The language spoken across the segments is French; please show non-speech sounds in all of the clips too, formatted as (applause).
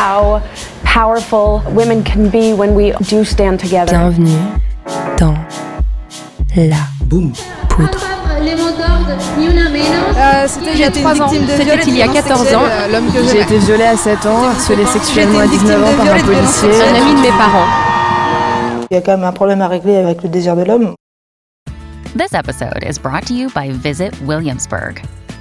How powerful women can be when we do stand together. Bienvenue dans la poudre. C'était il y a 3 ans. C'était il y a 14 ans. J'ai été violée à 7 ans, harcelée sexuellement à 19 ans par un policier. Un ami de mes parents. Il y a quand même un problème à régler avec le désir de l'homme. This episode is brought to you by Visit Williamsburg.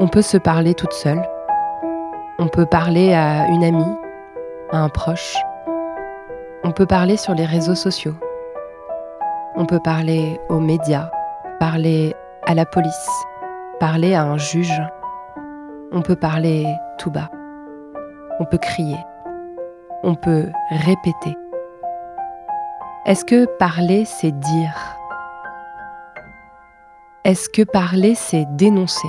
On peut se parler toute seule. On peut parler à une amie, à un proche. On peut parler sur les réseaux sociaux. On peut parler aux médias, parler à la police, parler à un juge. On peut parler tout bas. On peut crier. On peut répéter. Est-ce que parler, c'est dire? Est-ce que parler, c'est dénoncer?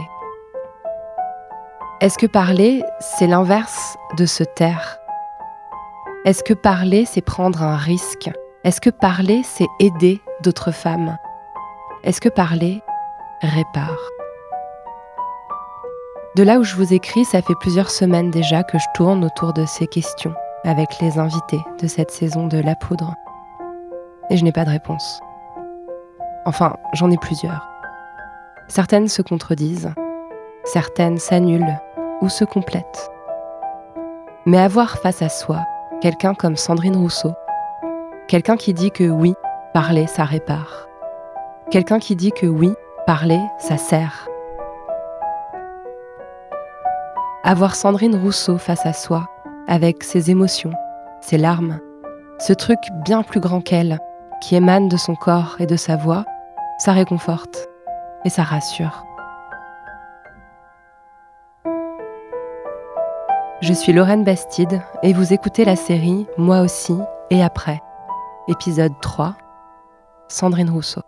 Est-ce que parler, c'est l'inverse de se taire? Est-ce que parler, c'est prendre un risque? Est-ce que parler, c'est aider d'autres femmes? Est-ce que parler répare? De là où je vous écris, ça fait plusieurs semaines déjà que je tourne autour de ces questions avec les invités de cette saison de La Poudre. Et je n'ai pas de réponse. Enfin, j'en ai plusieurs. Certaines se contredisent, certaines s'annulent ou se complètent. Mais avoir face à soi quelqu'un comme Sandrine Rousseau, quelqu'un qui dit que oui, parler, ça répare, quelqu'un qui dit que oui, parler, ça sert. Avoir Sandrine Rousseau face à soi, avec ses émotions, ses larmes, ce truc bien plus grand qu'elle, qui émane de son corps et de sa voix, ça réconforte et ça rassure. Je suis Lorraine Bastide et vous écoutez la série Moi aussi et après, épisode 3, Sandrine Rousseau.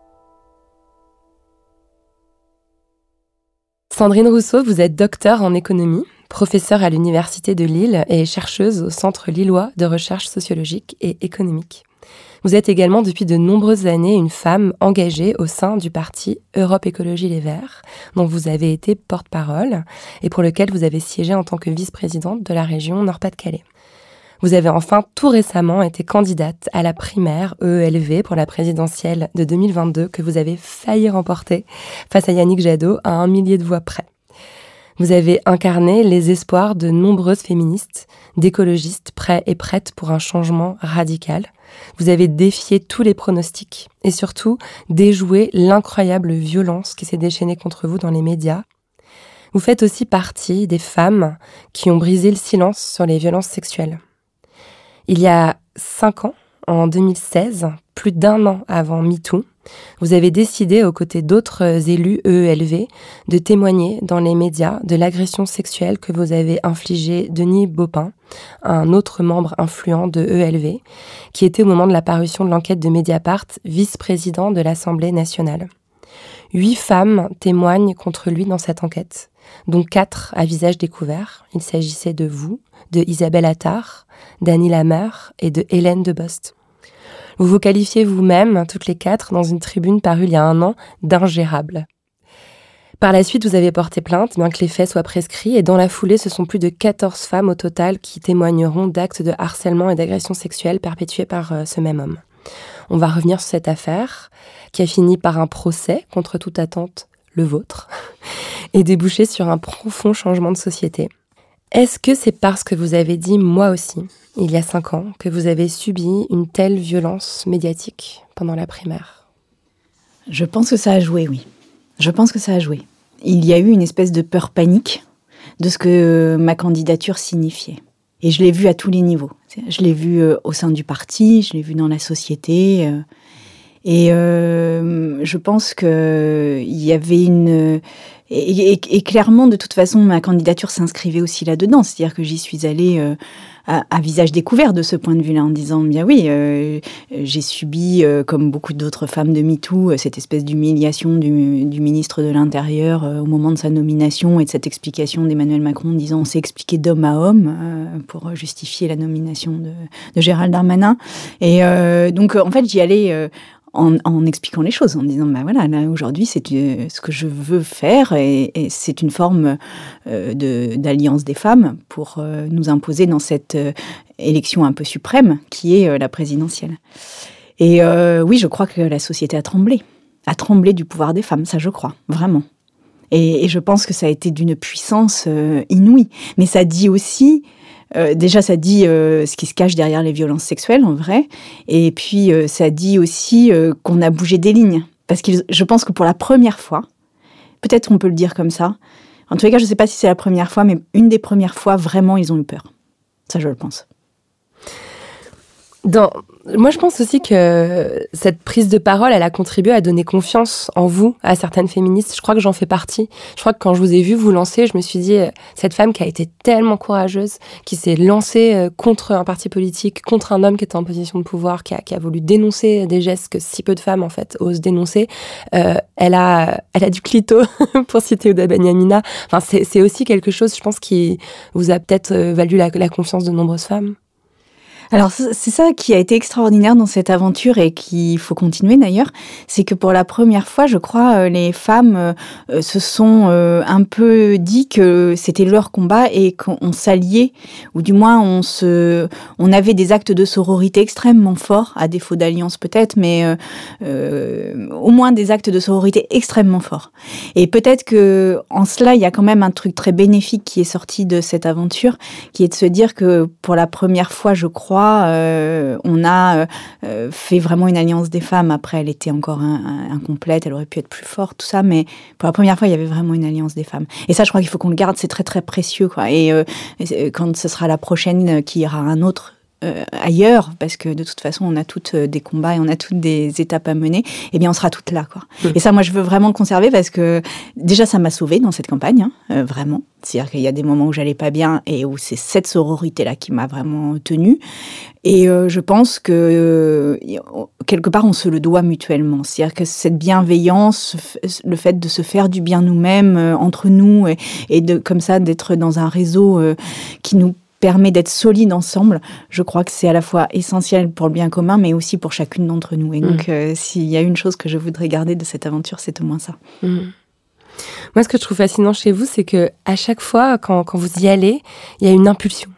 Sandrine Rousseau, vous êtes docteur en économie, professeure à l'Université de Lille et chercheuse au Centre lillois de recherche sociologique et économique. Vous êtes également depuis de nombreuses années une femme engagée au sein du parti Europe Écologie Les Verts, dont vous avez été porte-parole et pour lequel vous avez siégé en tant que vice-présidente de la région Nord-Pas-de-Calais. Vous avez enfin tout récemment été candidate à la primaire EELV pour la présidentielle de 2022 que vous avez failli remporter face à Yannick Jadot à un millier de voix près. Vous avez incarné les espoirs de nombreuses féministes, d'écologistes prêts et prêtes pour un changement radical. Vous avez défié tous les pronostics et surtout déjoué l'incroyable violence qui s'est déchaînée contre vous dans les médias. Vous faites aussi partie des femmes qui ont brisé le silence sur les violences sexuelles. Il y a cinq ans, en 2016, plus d'un an avant MeToo, vous avez décidé, aux côtés d'autres élus EELV, de témoigner dans les médias de l'agression sexuelle que vous avez infligée Denis Baupin, un autre membre influent de EELV, qui était au moment de la parution de l'enquête de Mediapart vice-président de l'Assemblée nationale. Huit femmes témoignent contre lui dans cette enquête, dont quatre à visage découvert. Il s'agissait de vous, de Isabelle Attard, d'Annie Lameur et de Hélène Debost. Vous vous qualifiez vous-même, toutes les quatre, dans une tribune parue il y a un an, d'ingérable. Par la suite, vous avez porté plainte, bien que les faits soient prescrits, et dans la foulée, ce sont plus de 14 femmes au total qui témoigneront d'actes de harcèlement et d'agression sexuelle perpétués par euh, ce même homme. On va revenir sur cette affaire, qui a fini par un procès, contre toute attente, le vôtre, (laughs) et débouché sur un profond changement de société. Est-ce que c'est parce que vous avez dit moi aussi, il y a cinq ans, que vous avez subi une telle violence médiatique pendant la primaire? Je pense que ça a joué, oui. Je pense que ça a joué. Il y a eu une espèce de peur panique de ce que ma candidature signifiait. Et je l'ai vu à tous les niveaux. Je l'ai vu euh, au sein du parti, je l'ai vu dans la société. Euh, et euh, je pense qu'il y avait une... Et, clairement, de toute façon, ma candidature s'inscrivait aussi là-dedans. C'est-à-dire que j'y suis allée à, visage découvert de ce point de vue-là, en disant bien oui, euh, j'ai subi, euh, comme beaucoup d'autres femmes de MeToo, euh, cette espèce d'humiliation du, ministre de l'Intérieur au moment de sa nomination et de cette explication d'Emmanuel Macron disant on s'est expliqué d'homme à homme pour justifier la nomination de, de Gérald Darmanin. Et donc, en fait, j'y allais en, expliquant les choses, en disant, ben voilà, là aujourd'hui, c'est euh, ce que je veux faire et, c'est une forme euh, d'alliance des femmes pour euh, nous imposer dans cette élection un peu suprême qui est la présidentielle. Et oui, je crois que la société a tremblé, a tremblé du pouvoir des femmes, ça je crois, vraiment. Et, et je pense que ça a été d'une puissance inouïe. Mais ça dit aussi euh, déjà, ça dit euh, ce qui se cache derrière les violences sexuelles, en vrai. Et puis, euh, ça dit aussi qu'on a bougé des lignes. Parce que je pense que pour la première fois, peut-être on peut le dire comme ça, en tous les cas, je ne sais pas si c'est la première fois, mais une des premières fois, vraiment, ils ont eu peur. Ça, je le pense. Dans, moi, je pense aussi que cette prise de parole, elle a contribué à donner confiance en vous, à certaines féministes. Je crois que j'en fais partie. Je crois que quand je vous ai vu vous lancer, je me suis dit, euh, cette femme qui a été tellement courageuse, qui s'est lancée euh, contre un parti politique, contre un homme qui était en position de pouvoir, qui a, qui a voulu dénoncer des gestes que si peu de femmes, en fait, osent dénoncer, euh, elle, a, elle a du clito, (laughs) pour citer Ouda Benyamina. Enfin, c'est aussi quelque chose, je pense, qui vous a peut-être valu la, la confiance de nombreuses femmes. Alors c'est ça qui a été extraordinaire dans cette aventure et qu'il faut continuer d'ailleurs, c'est que pour la première fois, je crois, euh, les femmes euh, euh, se sont un peu dit que c'était leur combat et qu'on s'alliait, ou du moins on se, on avait des actes de sororité extrêmement forts, à défaut d'alliance peut-être, mais au moins des actes de sororité extrêmement forts. Et peut-être que en cela, il y a quand même un truc très bénéfique qui est sorti de cette aventure, qui est de se dire que pour la première fois, je crois euh, on a euh, fait vraiment une alliance des femmes. Après, elle était encore incomplète, elle aurait pu être plus forte, tout ça. Mais pour la première fois, il y avait vraiment une alliance des femmes. Et ça, je crois qu'il faut qu'on le garde. C'est très très précieux. Et euh, quand ce sera la prochaine qui ira un autre ailleurs, parce que de toute façon, on a toutes des combats et on a toutes des étapes à mener, eh bien, on sera toutes là, quoi. Et ça, moi, je veux vraiment le conserver parce que déjà, ça m'a sauvée dans cette campagne, hein, vraiment. C'est-à-dire qu'il y a des moments où j'allais pas bien et où c'est cette sororité-là qui m'a vraiment tenue. Et euh, je pense que euh, quelque part, on se le doit mutuellement. C'est-à-dire que cette bienveillance, le fait de se faire du bien nous-mêmes, euh, entre nous, et, de comme ça d'être dans un réseau qui nous permet d'être solides ensemble, je crois que c'est à la fois essentiel pour le bien commun, mais aussi pour chacune d'entre nous. Et mmh. donc, s'il y a une chose que je voudrais garder de cette aventure, c'est au moins ça. Mmh. Moi, ce que je trouve fascinant chez vous, c'est que à chaque fois, quand, quand vous y allez, il y a une impulsion.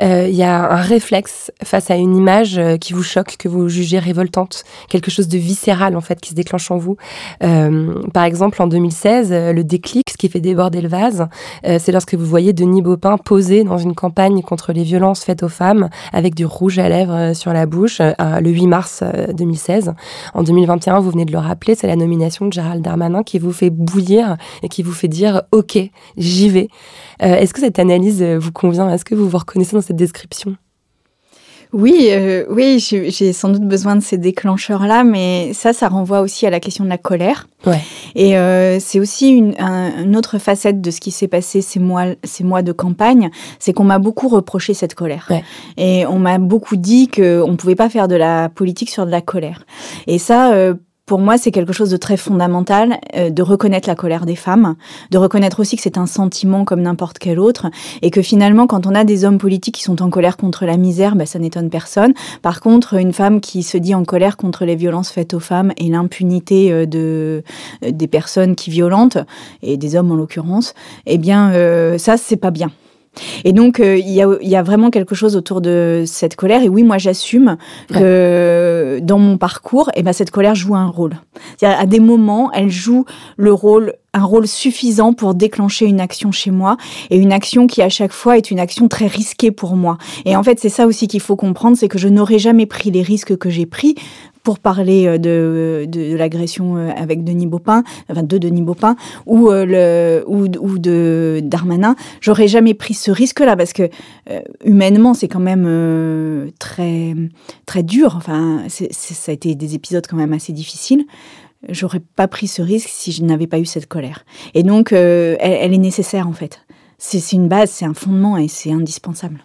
Euh, il y a un réflexe face à une image euh, qui vous choque, que vous jugez révoltante, quelque chose de viscéral en fait qui se déclenche en vous. Euh, par exemple, en 2016, le déclic, ce qui fait déborder le vase, c'est lorsque vous voyez Denis Baupin poser dans une campagne contre les violences faites aux femmes avec du rouge à lèvres sur la bouche le 8 mars 2016. En 2021, vous venez de le rappeler, c'est la nomination de Gérald Darmanin qui vous fait bouillir et qui vous fait dire OK, j'y vais. Est-ce que cette analyse vous convient? Est-ce que vous vous reconnaissez dans cette description oui, euh, oui, j'ai sans doute besoin de ces déclencheurs-là, mais ça, ça renvoie aussi à la question de la colère. Ouais. Et euh, c'est aussi une, autre facette de ce qui s'est passé ces mois, ces mois de campagne, c'est qu'on m'a beaucoup reproché cette colère. Et on m'a beaucoup dit qu'on ne pouvait pas faire de la politique sur de la colère. Et ça, euh, pour moi, c'est quelque chose de très fondamental, euh, de reconnaître la colère des femmes, de reconnaître aussi que c'est un sentiment comme n'importe quel autre, et que finalement, quand on a des hommes politiques qui sont en colère contre la misère, bah, ça n'étonne personne. Par contre, une femme qui se dit en colère contre les violences faites aux femmes et l'impunité euh, de euh, des personnes qui violentent, et des hommes en l'occurrence, eh bien, ça, c'est pas bien. Et donc, euh, il y, a, y, a, vraiment quelque chose autour de cette colère. Et oui, moi, j'assume que dans mon parcours, eh ben, cette colère joue un rôle. À des moments, elle joue le rôle un rôle suffisant pour déclencher une action chez moi et une action qui à chaque fois est une action très risquée pour moi. Et en fait, c'est ça aussi qu'il faut comprendre, c'est que je n'aurais jamais pris les risques que j'ai pris pour parler euh, de, de, l'agression euh, avec Denis Baupin, enfin de Denis Baupin, ou, euh, le, ou, de Darmanin, j'aurais jamais pris ce risque-là parce que humainement, c'est quand même très, très dur. Enfin, ça a été des épisodes quand même assez difficiles. J'aurais pas pris ce risque si je n'avais pas eu cette colère. Et donc, elle, elle est nécessaire en fait. C'est une base, c'est un fondement et c'est indispensable.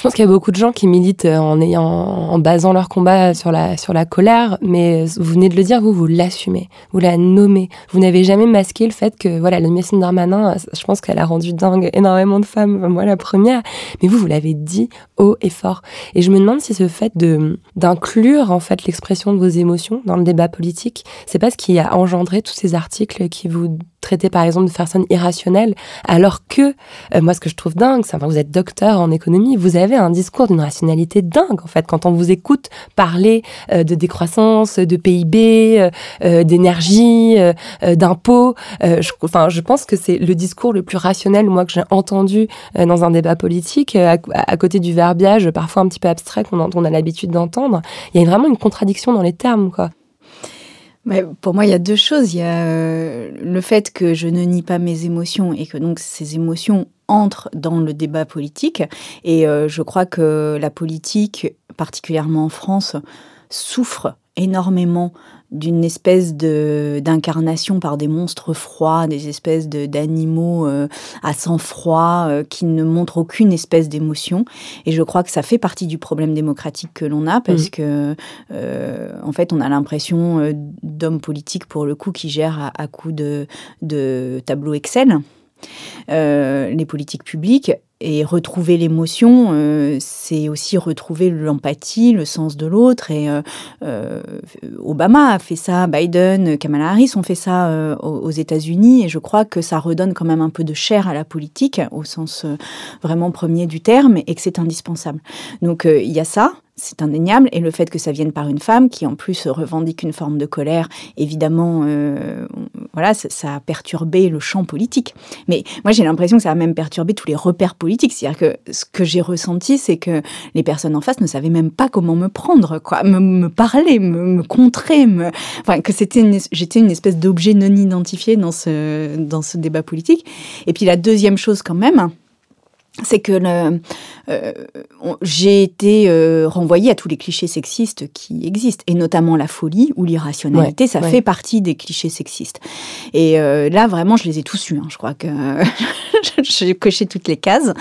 Je pense qu'il y a beaucoup de gens qui militent euh, en ayant, en basant leur combat sur la, sur la colère, mais vous venez de le dire, vous, vous l'assumez, vous la nommez. Vous n'avez jamais masqué le fait que, voilà, l'animation Darmanin, je pense qu'elle a rendu dingue énormément de femmes, moi la première, mais vous, vous l'avez dit haut et fort. Et je me demande si ce fait de, d'inclure, en fait, l'expression de vos émotions dans le débat politique, c'est pas ce qui a engendré tous ces articles qui vous traiter par exemple de personnes irrationnelles, alors que euh, moi ce que je trouve dingue, c'est enfin, vous êtes docteur en économie, vous avez un discours d'une rationalité dingue en fait quand on vous écoute parler euh, de décroissance, de PIB, euh, d'énergie, d'impôts. je, enfin, je pense que c'est le discours le plus rationnel moi que j'ai entendu dans un débat politique, à, côté du verbiage parfois un petit peu abstrait qu'on on a l'habitude d'entendre. Il y a vraiment une contradiction dans les termes quoi pour moi, il y a deux choses. Il y a euh, le fait que je ne nie pas mes émotions et que donc ces émotions entrent dans le débat politique. Et euh, je crois que la politique, particulièrement en France, souffre énormément d'une espèce de d'incarnation par des monstres froids, des espèces de d'animaux euh, à sang froid euh, qui ne montrent aucune espèce d'émotion. Et je crois que ça fait partie du problème démocratique que l'on a parce mmh. que euh, en fait on a l'impression d'hommes politiques pour le coup qui gèrent à, à coup de de tableau Excel. les politiques publiques et retrouver l'émotion, euh, c'est aussi retrouver l'empathie, le sens de l'autre. Et euh, euh, Obama a fait ça, Biden, Kamala Harris ont fait ça aux États-Unis. Et je crois que ça redonne quand même un peu de chair à la politique, au sens vraiment premier du terme, et que c'est indispensable. Donc il y a ça c'est indéniable. Et le fait que ça vienne par une femme qui, en plus, revendique une forme de colère, évidemment, euh, voilà, ça, a perturbé le champ politique. Mais moi, j'ai l'impression que ça a même perturbé tous les repères politiques. C'est-à-dire que ce que j'ai ressenti, c'est que les personnes en face ne savaient même pas comment me prendre, quoi, me, parler, me, contrer, enfin, que c'était, j'étais une espèce d'objet non identifié dans ce dans ce débat politique. Et puis la deuxième chose, quand même c'est que euh, j'ai été euh, renvoyée à tous les clichés sexistes qui existent, et notamment la folie ou l'irrationalité, ça fait partie des clichés sexistes. Et euh, là, vraiment, je les ai tous eus. Hein. Je crois que (laughs) j'ai coché toutes les cases,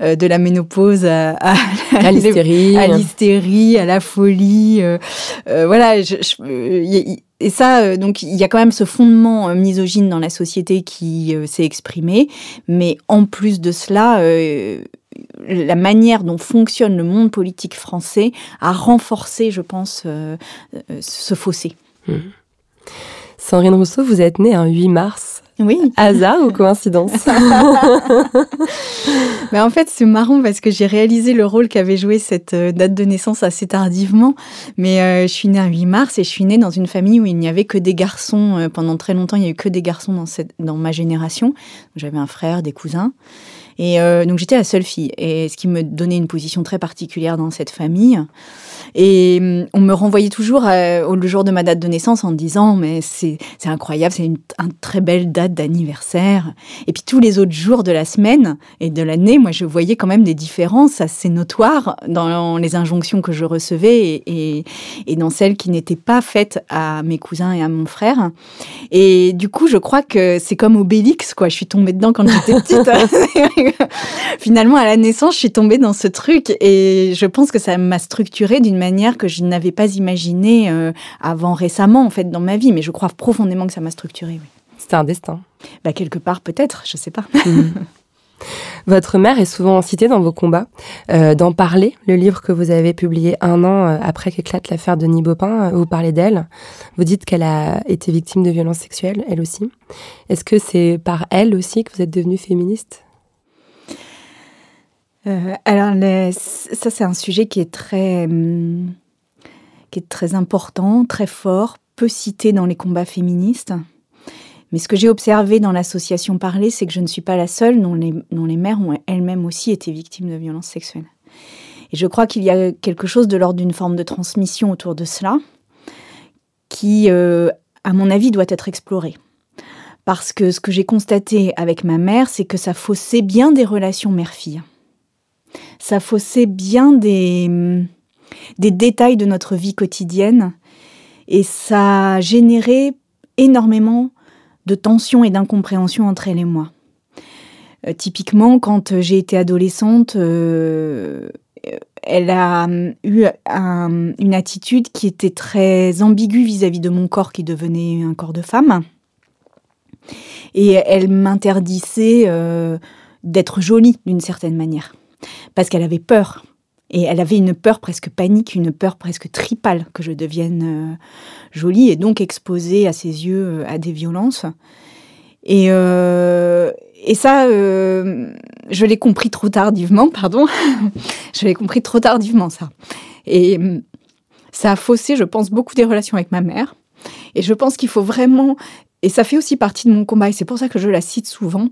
de la ménopause à, à, l'hystérie, (laughs) à l'hystérie, à la folie. voilà, je, et ça, euh, donc, il y a quand même ce fondement euh, misogyne dans la société qui euh, s'est exprimé. Mais en plus de cela, la manière dont fonctionne le monde politique français a renforcé, je pense, ce fossé. Mmh. Sandrine Rousseau, vous êtes née un 8 mars oui. Hasard ou coïncidence? Mais (laughs) En fait, c'est marrant parce que j'ai réalisé le rôle qu'avait joué cette euh, date de naissance assez tardivement. Mais euh, je suis née un 8 mars et je suis née dans une famille où il n'y avait que des garçons. Euh, pendant très longtemps, il n'y a eu que des garçons dans, cette, dans ma génération. J'avais un frère, des cousins. Et donc j'étais la seule fille. Et ce qui me donnait une position très particulière dans cette famille. Et hum, on me renvoyait toujours euh, le jour de ma date de naissance en disant mais c'est incroyable, c'est une, très belle date d'anniversaire. Et puis tous les autres jours de la semaine et de l'année, moi je voyais quand même des différences assez notoires dans les injonctions que je recevais et, et, dans celles qui n'étaient pas faites à mes cousins et à mon frère. Et du coup, je crois que c'est comme Obélix, quoi. Je suis tombée dedans quand j'étais petite. (laughs) Finalement, à la naissance, je suis tombée dans ce truc et je pense que ça m'a structurée d'une manière que je n'avais pas imaginée euh, avant récemment, en fait, dans ma vie. Mais je crois profondément que ça m'a structurée, oui. C'était un destin. Bah, quelque part, peut-être, je sais pas. (laughs) Mhm. Votre mère est souvent citée dans vos combats. Euh, dans Parler, le livre que vous avez publié un an euh, après qu'éclate l'affaire de Nibopin, vous parlez d'elle. Vous dites qu'elle a été victime de violences sexuelles, elle aussi. Est-ce que c'est par elle aussi que vous êtes devenue féministe? Euh, alors, ça, c'est un sujet qui est très, hum, qui est très important, très fort, peu cité dans les combats féministes. Mais ce que j'ai observé dans l'association Parler, c'est que je ne suis pas la seule, dont les, les mères ont elles-mêmes aussi été victimes de violences sexuelles. Et je crois qu'il y a quelque chose de l'ordre d'une forme de transmission autour de cela qui, euh, à mon avis, doit être exploré. Parce que ce que j'ai constaté avec ma mère, c'est que ça faussait bien des relations mère-fille. Ça faussait bien des, détails de notre vie quotidienne. Et ça a généré énormément de tensions et d'incompréhension entre elle et moi. Euh, typiquement, quand j'ai été adolescente, euh, elle a hum, eu une attitude qui était très ambiguë vis-à-vis de mon corps qui devenait un corps de femme. Et elle m'interdisait euh, d'être jolie d'une certaine manière, parce qu'elle avait peur. Et elle avait une peur presque panique, une peur presque tripale que je devienne euh, jolie et donc exposée à ses yeux euh, à des violences. Et, et ça, euh, je l'ai compris trop tardivement, (laughs) pardon. je l'ai compris trop tardivement, ça. Et ça a faussé, je pense, beaucoup des relations avec ma mère. Et je pense qu'il faut vraiment et ça fait aussi partie de mon combat, et c'est pour ça que je la cite souvent,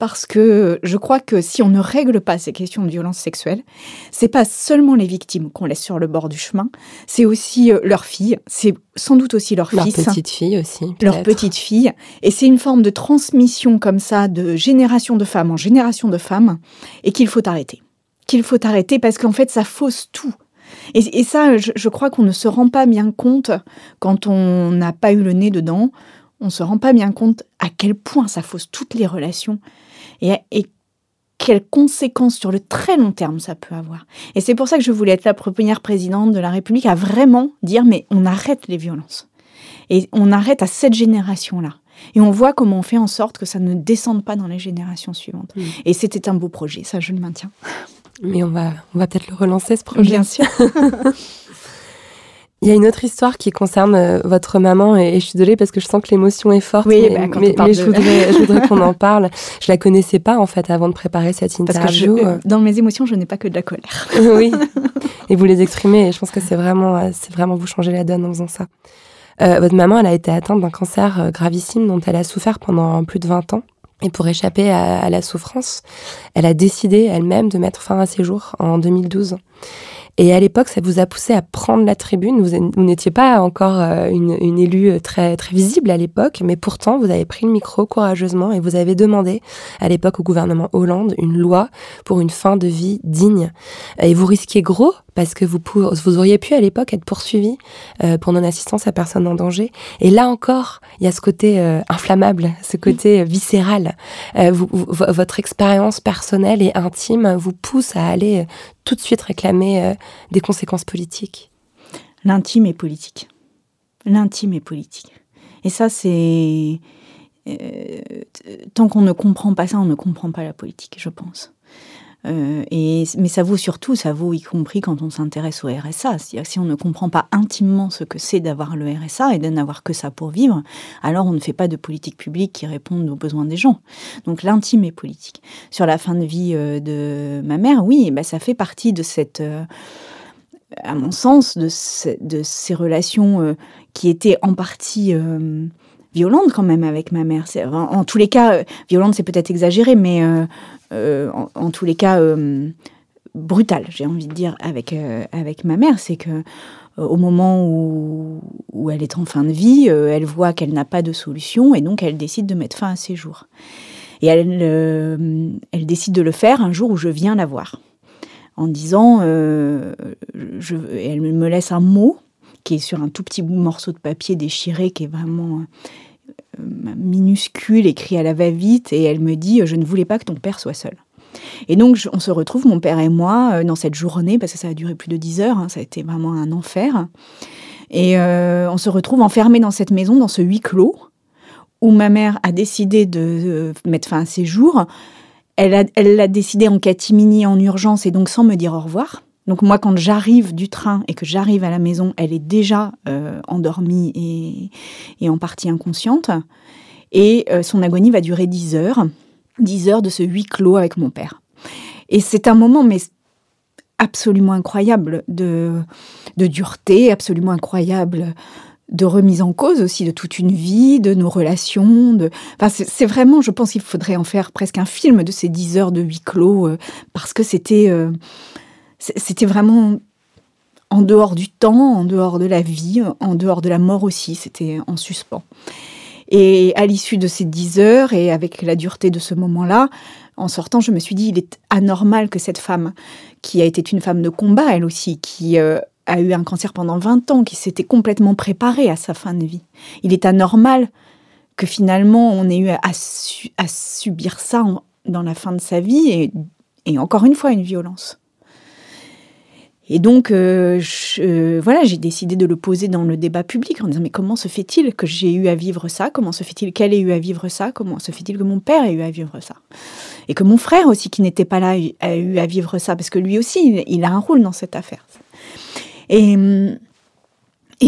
parce que je crois que si on ne règle pas ces questions de violence sexuelle, c'est pas seulement les victimes qu'on laisse sur le bord du chemin, c'est aussi euh, leurs filles, c'est sans doute aussi leurs leur fils. Leurs petites filles aussi. Leurs petites filles. Et c'est une forme de transmission comme ça, de génération de femmes en génération de femmes, et qu'il faut arrêter. Qu'il faut arrêter parce qu'en fait, ça fausse tout. Et, et ça, je, je crois qu'on ne se rend pas bien compte quand on n'a pas eu le nez dedans on ne se rend pas bien compte à quel point ça fausse toutes les relations et, et quelles conséquences sur le très long terme ça peut avoir. Et c'est pour ça que je voulais être la première présidente de la République à vraiment dire mais on arrête les violences. Et on arrête à cette génération-là. Et on voit comment on fait en sorte que ça ne descende pas dans les générations suivantes. Mmh. Et c'était un beau projet, ça je le maintiens. Mais on va, on va peut-être le relancer ce projet. Bien sûr. (laughs) Il y a une autre histoire qui concerne euh, votre maman et, et, je suis désolée parce que je sens que l'émotion est forte. Oui, mais, bah, mais, mais de... (laughs) je voudrais, qu'on en parle. Je la connaissais pas en fait avant de préparer cette interview. Parce que je, dans mes émotions, je n'ai pas que de la colère. (laughs) oui. (laughs) Et vous les exprimez et je pense que c'est vraiment, euh, c'est vraiment vous changer la donne en faisant ça. Euh, votre maman, elle a été atteinte d'un cancer euh, gravissime dont elle a souffert pendant plus de 20 ans. Et pour échapper à, à la souffrance, elle a décidé elle-même de mettre fin à ses jours en 2012. Et à l'époque, ça vous a poussé à prendre la tribune. Vous, n'étiez pas encore euh, une, élue très, très visible à l'époque, mais pourtant, vous avez pris le micro courageusement et vous avez demandé à l'époque au gouvernement Hollande une loi pour une fin de vie digne. Et vous risquiez gros parce que vous, auriez pu à l'époque être poursuivi euh, pour non-assistance à personne en danger. Et là encore, il y a ce côté euh, inflammable, ce côté euh, viscéral. Votre expérience personnelle et intime vous pousse à aller tout de suite réclamer des conséquences politiques. L'intime est politique. L'intime est politique. Et ça, c'est... tant qu'on ne comprend pas ça, on ne comprend pas la politique, je pense. Euh, mais ça vaut surtout, ça vaut y compris quand on s'intéresse au RSA. C'est-à-dire si on ne comprend pas intimement ce que c'est d'avoir le RSA et de n'avoir que ça pour vivre, alors on ne fait pas de politique publique qui réponde aux besoins des gens. Donc l'intime est politique. Sur la fin de vie euh, de ma mère, oui, bah, ça fait partie de cette... Euh, à mon sens, de, ce, de ces relations qui étaient en partie euh, violentes quand même avec ma mère. En, tous les cas, euh, violente c'est peut-être exagéré, mais euh, en, en, tous les cas euh, brutale, j'ai envie de dire, avec, euh, avec ma mère. C'est que euh, au moment où, elle est en fin de vie, euh, elle voit qu'elle n'a pas de solution et donc elle décide de mettre fin à ses jours. Et elle, euh, décide de le faire un jour où je viens la voir en disant, euh, je, elle me laisse un mot qui est sur un tout petit morceau de papier déchiré, qui est vraiment euh, minuscule, écrit à la va-vite, et elle me dit, je ne voulais pas que ton père soit seul. Et donc, on se retrouve, mon père et moi, euh, dans cette journée, parce que ça a duré plus de dix heures, hein, ça a été vraiment un enfer. Et euh, on se retrouve enfermés dans cette maison, dans ce huis clos, où ma mère a décidé de mettre fin à ses jours. Elle l'a décidé en catimini, en urgence, et donc sans me dire au revoir. Donc moi, quand j'arrive du train et que j'arrive à la maison, elle est déjà euh, endormie et, en partie inconsciente. Et euh, son agonie va durer 10 heures. 10 heures de ce huis clos avec mon père. Et c'est un moment, mais absolument incroyable de, dureté, absolument incroyable de remise en cause aussi de toute une vie, de nos relations. Enfin, c'est vraiment, je pense qu'il faudrait en faire presque un film de ces dix heures de huis clos, euh, parce que c'était c'était vraiment en dehors du temps, en dehors de la vie, en dehors de la mort aussi, c'était en suspens. Et à l'issue de ces dix heures et avec la dureté de ce moment-là, en sortant, je me suis dit, il est anormal que cette femme, qui a été une femme de combat, elle aussi, qui euh, a eu un cancer pendant 20 ans, qui s'était complètement préparée à sa fin de vie, il est anormal que finalement on ait eu à, subir ça dans la fin de sa vie et encore une fois une violence. Et donc, euh, euh, voilà, j'ai décidé de le poser dans le débat public en disant mais comment se fait-il que j'ai eu à vivre ça? Comment se fait-il qu'elle ait eu à vivre ça? Comment se fait-il que mon père ait eu à vivre ça? Et que mon frère aussi, qui n'était pas là, a eu à vivre ça parce que lui aussi, il, a un rôle dans cette affaire. Et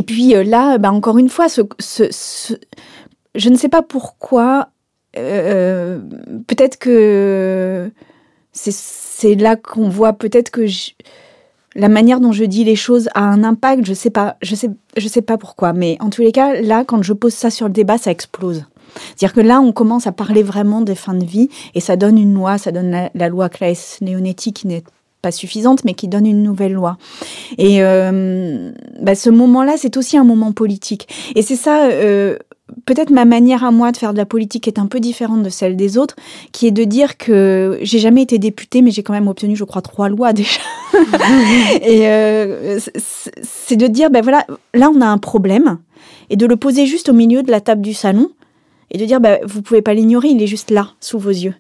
puis euh, là, bah, encore une fois, je ne sais pas pourquoi. peut-être que c'est là qu'on voit peut-être que je, la manière dont je dis les choses a un impact, je sais pas, je sais, je sais pas pourquoi, mais en tous les cas, là, quand je pose ça sur le débat, ça explose. C'est-à-dire que là, on commence à parler vraiment des fins de vie et ça donne une loi, ça donne la, loi Claes-Leonetti qui n'est pas suffisante, mais qui donne une nouvelle loi. Et euh, bah, ce moment-là, c'est aussi un moment politique. Et c'est ça, euh, peut-être ma manière à moi de faire de la politique est un peu différente de celle des autres, qui est de dire que j'ai jamais été députée, mais j'ai quand même obtenu, je crois, trois lois (laughs) déjà. et euh, c'est de dire, ben voilà, là on a un problème, et de le poser juste au milieu de la table du salon, et de dire, ben, vous pouvez pas l'ignorer, il est juste là, sous vos yeux.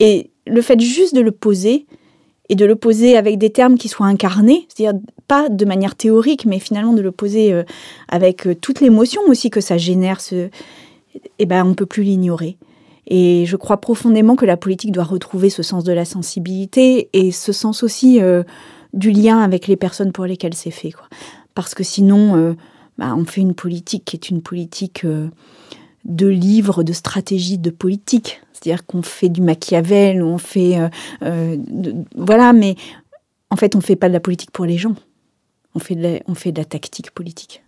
Et le fait juste de le poser, et de le poser avec des termes qui soient incarnés, c'est-à-dire pas de manière théorique, mais finalement de le poser euh, avec euh, toute l'émotion aussi que ça génère, ce, eh ben, on peut plus l'ignorer. Et je crois profondément que la politique doit retrouver ce sens de la sensibilité et ce sens aussi euh, du lien avec les personnes pour lesquelles c'est fait. Parce que sinon, bah, on fait une politique qui est une politique de livres, de stratégie, de politique. C'est-à-dire qu'on fait du Machiavel, on fait... voilà, mais en fait, on ne fait pas de la politique pour les gens. On fait de la, on fait de la tactique politique.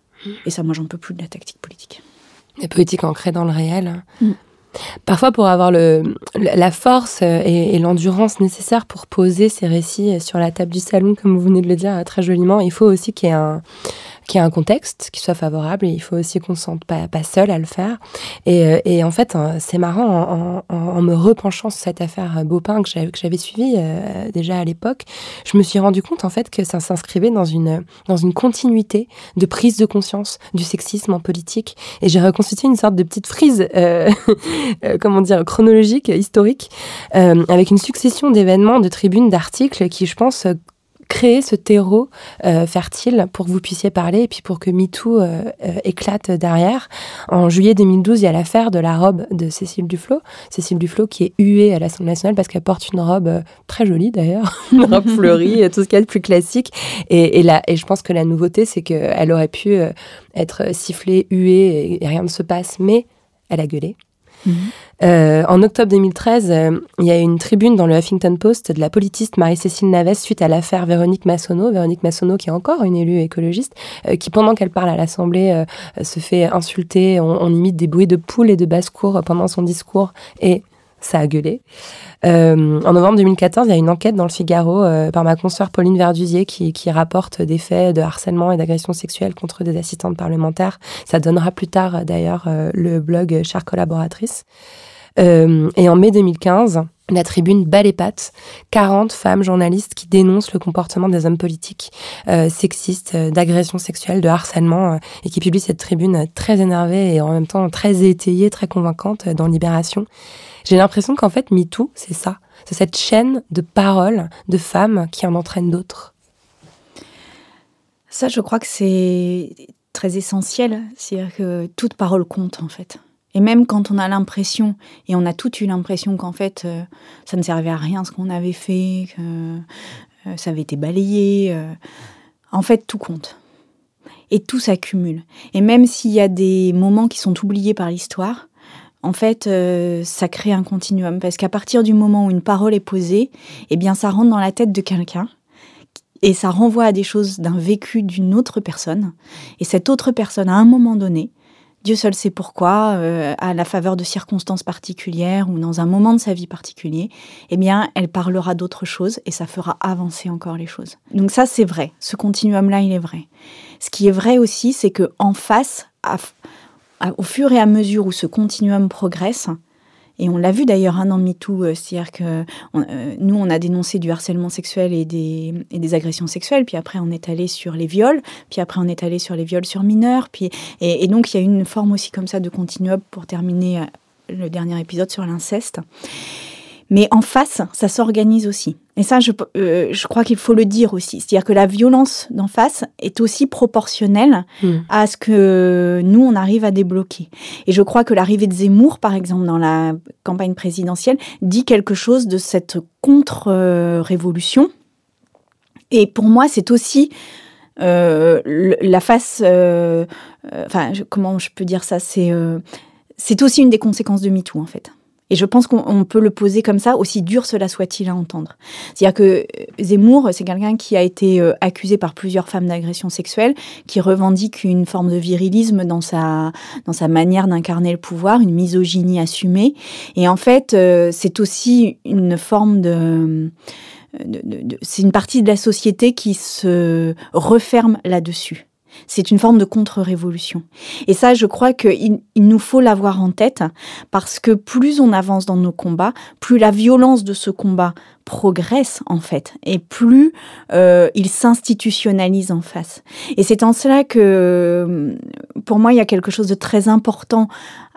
Et ça, moi, j'en peux plus de la tactique politique. La politique ancrée dans le réel. Mm. Parfois, pour avoir le, la force et, l'endurance nécessaires pour poser ces récits sur la table du salon, comme vous venez de le dire très joliment, il faut aussi qu'il y ait un, qu'il y ait un contexte qui soit favorable et il faut aussi qu'on se sente pas, pas seul à le faire. Et, euh, et en fait, euh, c'est marrant, en, en, me repenchant sur cette affaire Beaupin que j'avais suivie euh, déjà à l'époque, je me suis rendu compte en fait que ça s'inscrivait dans une, dans une continuité de prise de conscience du sexisme en politique. Et j'ai reconstitué une sorte de petite frise, euh, (laughs) comment dire, chronologique, historique, avec une succession d'événements, de tribunes, d'articles qui, je pense, créer ce terreau euh, fertile pour que vous puissiez parler et puis pour que MeToo euh, euh, éclate derrière. En juillet 2012, il y a l'affaire de la robe de Cécile Duflot. Cécile Duflot qui est huée à l'Assemblée nationale parce qu'elle porte une robe très jolie d'ailleurs, (laughs) une robe (laughs) fleurie, tout ce qu'il y a de plus classique. Et, et, là, et je pense que la nouveauté, c'est qu'elle aurait pu être sifflée, huée et rien ne se passe, mais elle a gueulé. Euh, en octobre 2013, euh, il y a une tribune dans le Huffington Post de la politiste Marie-Cécile Naves suite à l'affaire Véronique Massonneau. Véronique Massonneau, qui est encore une élue écologiste, euh, qui pendant qu'elle parle à l'Assemblée se fait insulter. On, on, imite des bruits de poules et de basse-cour pendant son discours et ça a gueulé. Euh, en novembre 2014, il y a une enquête dans le Figaro euh, par ma consoeur Pauline Verdusier qui, rapporte des faits de harcèlement et d'agression sexuelle contre des assistantes parlementaires. Ça donnera plus tard d'ailleurs euh, le blog Chère collaboratrice. et en mai 2015, la tribune bat les pattes, 40 femmes journalistes qui dénoncent le comportement des hommes politiques sexistes, d'agression sexuelle, de harcèlement, et qui publient cette tribune très énervée et en même temps très étayée, très convaincante dans Libération. J'ai l'impression qu'en fait, MeToo, c'est ça. C'est cette chaîne de paroles de femmes qui en entraînent d'autres. Ça, je crois que c'est très essentiel. C'est-à-dire que toute parole compte, en fait. Et même quand on a l'impression, et on a toutes eu l'impression qu'en fait, euh, ça ne servait à rien ce qu'on avait fait, que euh, ça avait été balayé, euh, en fait, tout compte. Et tout s'accumule. Et même s'il y a des moments qui sont oubliés par l'histoire, en fait, euh, ça crée un continuum parce qu'à partir du moment où une parole est posée, eh bien, ça rentre dans la tête de quelqu'un et ça renvoie à des choses d'un vécu d'une autre personne. Et cette autre personne, à un moment donné, Dieu seul sait pourquoi, euh, à la faveur de circonstances particulières ou dans un moment de sa vie particulier, eh bien, elle parlera d'autre chose et ça fera avancer encore les choses. Donc ça, c'est vrai. Ce continuum-là, il est vrai. Ce qui est vrai aussi, c'est que en face, au fur et à mesure où ce continuum progresse, et on l'a vu d'ailleurs un hein, dans MeToo, euh, c'est-à-dire que euh, nous, on a dénoncé du harcèlement sexuel et des, agressions sexuelles, puis après on est allé sur les viols, puis après on est allé sur les viols sur mineurs, puis, et, et donc il y a une forme aussi comme ça de continuum pour terminer euh, le dernier épisode sur l'inceste. Mais en face, ça s'organise aussi. Et ça, je, euh, je crois qu'il faut le dire aussi. C'est-à-dire que la violence d'en face est aussi proportionnelle hmm. à ce que nous, on arrive à débloquer. Et je crois que l'arrivée de Zemmour, par exemple, dans la campagne présidentielle, dit quelque chose de cette contre-révolution. Et pour moi, c'est aussi euh, la face... Euh, enfin, comment je peux dire ça? C'est c'est aussi une des conséquences de MeToo, en fait. Et je pense qu'on peut le poser comme ça, aussi dur cela soit-il à entendre. C'est-à-dire que euh, Zemmour, c'est quelqu'un qui a été euh, accusé par plusieurs femmes d'agression sexuelle, qui revendique une forme de virilisme dans sa, dans sa manière d'incarner le pouvoir, une misogynie assumée. Et en fait, euh, c'est aussi une forme de... c'est une partie de la société qui se referme là-dessus. C'est une forme de contre-révolution. Et ça, je crois qu'il il nous faut l'avoir en tête parce que plus on avance dans nos combats, plus la violence de ce combat progresse en fait et plus euh, il s'institutionnalise en face. Et c'est en cela que pour moi il y a quelque chose de très important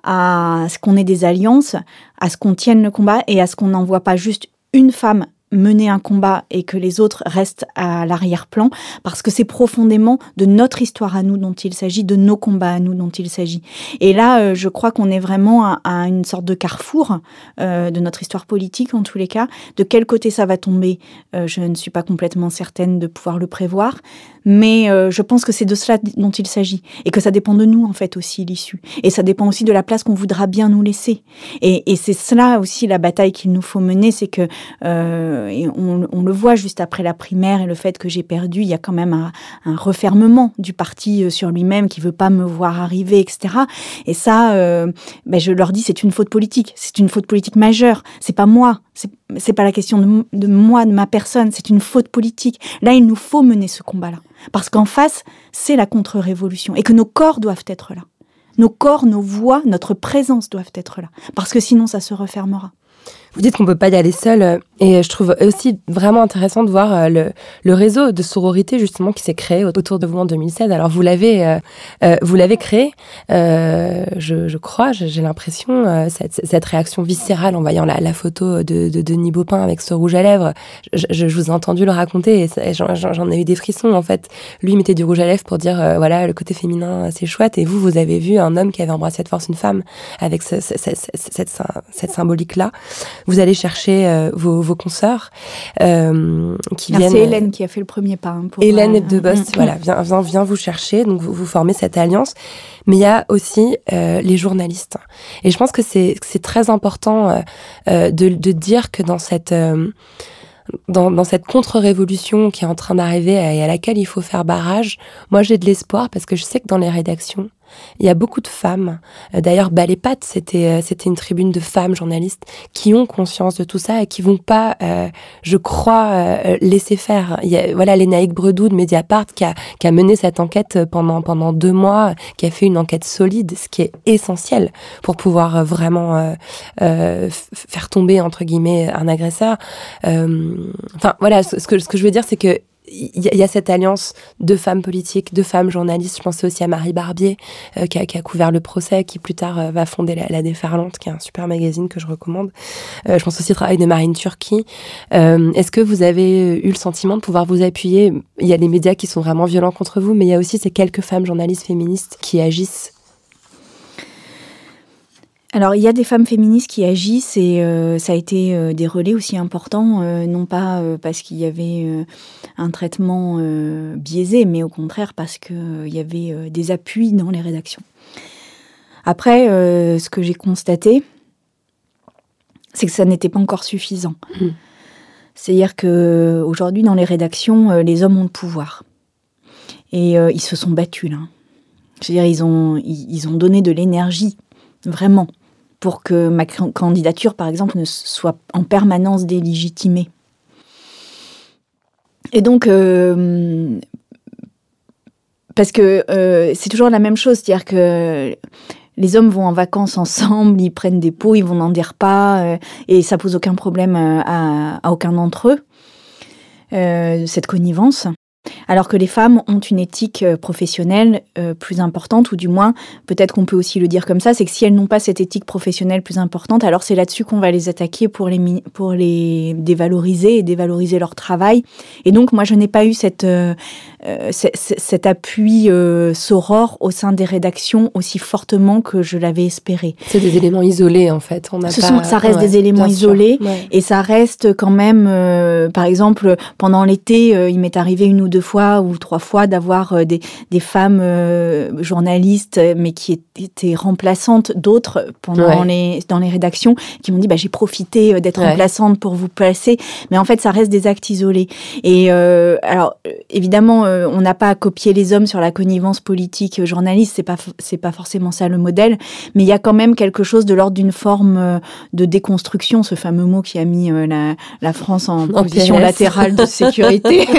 à ce qu'on ait des alliances, à ce qu'on tienne le combat et à ce qu'on n'envoie pas juste une femme mener un combat et que les autres restent à l'arrière-plan, parce que c'est profondément de notre histoire à nous dont il s'agit, de nos combats à nous dont il s'agit. Et là, euh, je crois qu'on est vraiment à, une sorte de carrefour euh, de notre histoire politique, en tous les cas. De quel côté ça va tomber, euh, je ne suis pas complètement certaine de pouvoir le prévoir, mais je pense que c'est de cela dont il s'agit, et que ça dépend de nous, en fait, aussi, l'issue. Et ça dépend aussi de la place qu'on voudra bien nous laisser. Et, c'est cela aussi la bataille qu'il nous faut mener, c'est que et on, le voit juste après la primaire et le fait que j'ai perdu, il y a quand même un, refermement du parti euh, sur lui-même qui veut pas me voir arriver, etc. Et ça, euh, ben je leur dis, c'est une faute politique, c'est une faute politique majeure. C'est pas moi, c'est pas la question de, de moi, de ma personne, c'est une faute politique. Là, il nous faut mener ce combat-là, parce qu'en face, c'est la contre-révolution et que nos corps doivent être là. Nos corps, nos voix, notre présence doivent être là, parce que sinon, ça se refermera. Vous dites qu'on peut pas y aller seul, euh, et je trouve aussi vraiment intéressant de voir euh, le, le réseau de sororité justement qui s'est créé autour de vous en 2016. Alors vous l'avez, euh, vous l'avez créé, je, je, crois, j'ai l'impression cette, cette, réaction viscérale en voyant la, la photo de, de, Denis Baupin avec ce rouge à lèvres. Je, je, vous ai entendu le raconter et j'en ai eu des frissons en fait. Lui mettait du rouge à lèvres pour dire voilà le côté féminin c'est chouette et vous vous avez vu un homme qui avait embrassé de force une femme avec ce, cette, cette symbolique là vous allez chercher euh, vos, vos consoeurs euh, qui viennent. C'est Hélène qui a fait le premier pas. Hein, pour, Hélène euh, de Bost, mm, voilà, mm. vient, vient, vient vous chercher, donc vous, vous formez cette alliance. Mais il y a aussi euh, les journalistes. Et je pense que c'est très important de, de dire que dans cette dans, dans, cette contre-révolution qui est en train d'arriver et à laquelle il faut faire barrage, moi j'ai de l'espoir parce que je sais que dans les rédactions, il y a beaucoup de femmes. Euh, d'ailleurs, Balépat, c'était euh, c'était une tribune de femmes journalistes qui ont conscience de tout ça et qui vont pas, euh, je crois, laisser faire. Voilà, Lénaïque Bredou de Mediapart qui a, qui a mené cette enquête pendant pendant deux mois, qui a fait une enquête solide, ce qui est essentiel pour pouvoir vraiment faire tomber entre guillemets un agresseur. enfin, voilà, ce que ce que je veux dire, c'est que il y, a cette alliance de femmes politiques, de femmes journalistes. Je pense aussi à Marie Barbier, euh, qui, a, qui, a, couvert le procès, qui plus tard euh, va fonder la, la, Déferlante, qui est un super magazine que je recommande. Euh, je pense aussi au travail de Marine Turquie. Est-ce que vous avez eu le sentiment de pouvoir vous appuyer? Il y a des médias qui sont vraiment violents contre vous, mais il y a aussi ces quelques femmes journalistes féministes qui agissent alors, il y a des femmes féministes qui agissent et euh, ça a été euh, des relais aussi importants, euh, non pas parce qu'il y avait un traitement biaisé, mais au contraire parce qu'il y avait des appuis dans les rédactions. Après, ce que j'ai constaté, c'est que ça n'était pas encore suffisant. Mmh. C'est-à-dire que aujourd'hui, dans les rédactions, les hommes ont le pouvoir. Et ils se sont battus, là. C'est-à-dire, ils ont, ils, ils ont donné de l'énergie, vraiment, pour que ma can- candidature, par exemple, ne soit en permanence délégitimée. Et donc, euh, parce que euh, c'est toujours la même chose, c'est-à-dire que les hommes vont en vacances ensemble, ils prennent des pots, ils vont dans des repas, euh, et ça pose aucun problème à, aucun d'entre eux, cette connivence. Alors que les femmes ont une éthique euh, professionnelle euh, plus importante, ou du moins, peut-être qu'on peut aussi le dire comme ça, c'est que si elles n'ont pas cette éthique professionnelle plus importante, alors c'est là-dessus qu'on va les attaquer pour les, pour les dévaloriser et dévaloriser leur travail. Et donc, moi, je n'ai pas eu cette, euh, cet appui euh, soror au sein des rédactions aussi fortement que je l'avais espéré. C'est des éléments isolés en fait. On n'a Ce pas- sont, ça reste ouais, des éléments isolés Ouais. et ça reste quand même, par exemple, pendant l'été, il m'est arrivé une ou deux fois ou trois fois d'avoir euh, des, des femmes euh, journalistes, euh, mais qui étaient remplaçantes d'autres pendant Ouais. les, dans les rédactions, qui m'ont dit bah, j'ai profité d'être Ouais. remplaçante pour vous placer. Mais en fait, ça reste des actes isolés. Et euh, alors, évidemment, euh, on n'a pas à copier les hommes sur la connivence politique journaliste, c'est pas, c'est pas forcément ça le modèle, mais il y a quand même quelque chose de l'ordre d'une forme de déconstruction, ce fameux mot qui a mis la, la France en, En position latérale de sécurité. (laughs)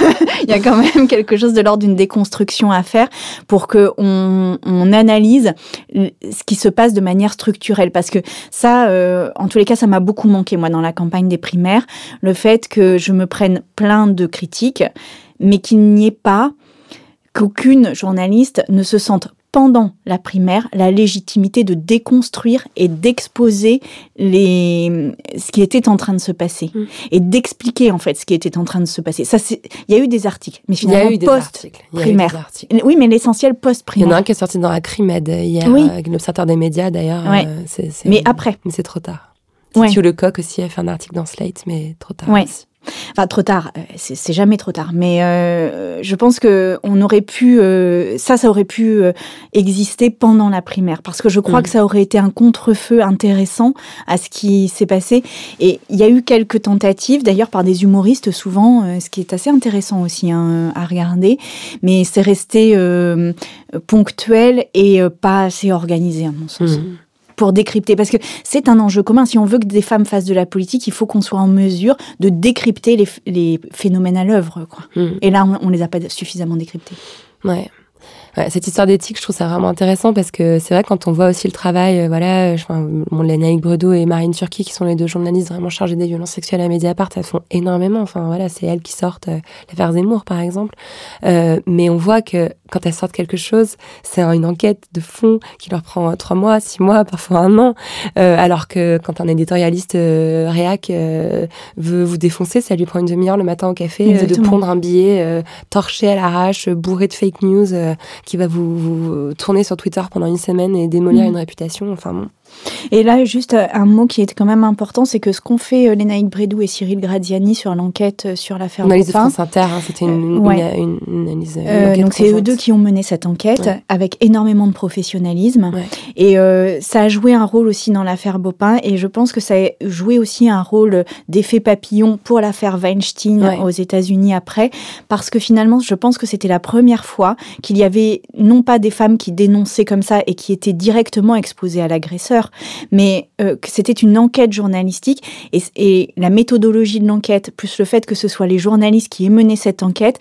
(laughs) Il y a quand (laughs) même quelque chose de l'ordre d'une déconstruction à faire pour que on, on analyse ce qui se passe de manière structurelle. Parce que ça, euh, en tous les cas, ça m'a beaucoup manqué, moi, dans la campagne des primaires, le fait que je me prenne plein de critiques, mais qu'il n'y ait pas qu'aucune journaliste ne se sente pendant la primaire la légitimité de déconstruire et d'exposer les ce qui était en train de se passer Mm. et d'expliquer en fait ce qui était en train de se passer. Ça c'est il y a eu des articles mais Il y a finalement eu des post articles. Il y a eu primaire. des articles. Oui, mais l'essentiel post Il y en primaire. a un qui est sorti dans la Crimed hier, Oui. euh, l'Observateur des médias d'ailleurs. Ouais. euh, Mais après. Mais c'est trop tard. Ouais. Titio Lecoq aussi a fait un article dans Slate, mais trop tard. Ouais. aussi. Enfin, trop tard, euh, c'est jamais trop tard. Mais euh, je pense que on aurait pu, euh, ça, ça aurait pu euh, exister pendant la primaire, parce que je crois Mhm. que ça aurait été un contre-feu intéressant à ce qui s'est passé. Et il y a eu quelques tentatives, d'ailleurs par des humoristes souvent, ce qui est assez intéressant aussi hein, à regarder. Mais c'est resté ponctuel et pas assez organisé à mon sens Mhm. Pour décrypter parce que c'est un enjeu commun. Si on veut que des femmes fassent de la politique, il faut qu'on soit en mesure de décrypter les, phénomènes à l'œuvre. Mhm. Et là, on, on les a pas suffisamment décryptés. Ouais. Ouais, cette histoire d'éthique, je trouve ça vraiment intéressant parce que c'est vrai quand on voit aussi le travail, euh, voilà, je, enfin, mon Lénaïque Bredo et Marine Turki, qui sont les deux journalistes vraiment chargés des violences sexuelles à Mediapart, elles font énormément. Enfin voilà, c'est elles qui sortent euh, l'affaire Zemmour par exemple. Euh, mais on voit que quand elles sortent quelque chose, c'est une enquête de fond qui leur prend euh, trois mois, six mois, parfois un an. Euh, alors que quand un éditorialiste euh, réac euh, veut vous défoncer, ça lui prend une demi-heure le matin au café euh, de pondre un billet euh, torché à l'arrache, bourré de fake news, euh, qui va vous, vous tourner sur Twitter pendant une semaine et démolir Mhm. une réputation. Enfin bon. Et là, juste euh, un mot qui est quand même important, c'est que ce qu'ont fait euh, Lénaïque Bredou et Cyril Gradiani sur l'enquête euh, sur l'affaire analyse de France Inter, hein, c'était une, Euh, ouais. une, une- une analyse. Euh, donc c'est eux deux qui ont mené cette enquête Ouais. avec énormément de professionnalisme Ouais. et euh, ça a joué un rôle aussi dans l'affaire Bopin et je pense que ça a joué aussi un rôle d'effet papillon pour l'affaire Weinstein aux États-Unis après parce que finalement je pense que c'était la première fois qu'il y avait non pas des femmes qui dénonçaient comme ça et qui étaient directement exposées à l'agresseur mais euh, que c'était une enquête journalistique et, et la méthodologie de l'enquête plus le fait que ce soit les journalistes qui aient mené cette enquête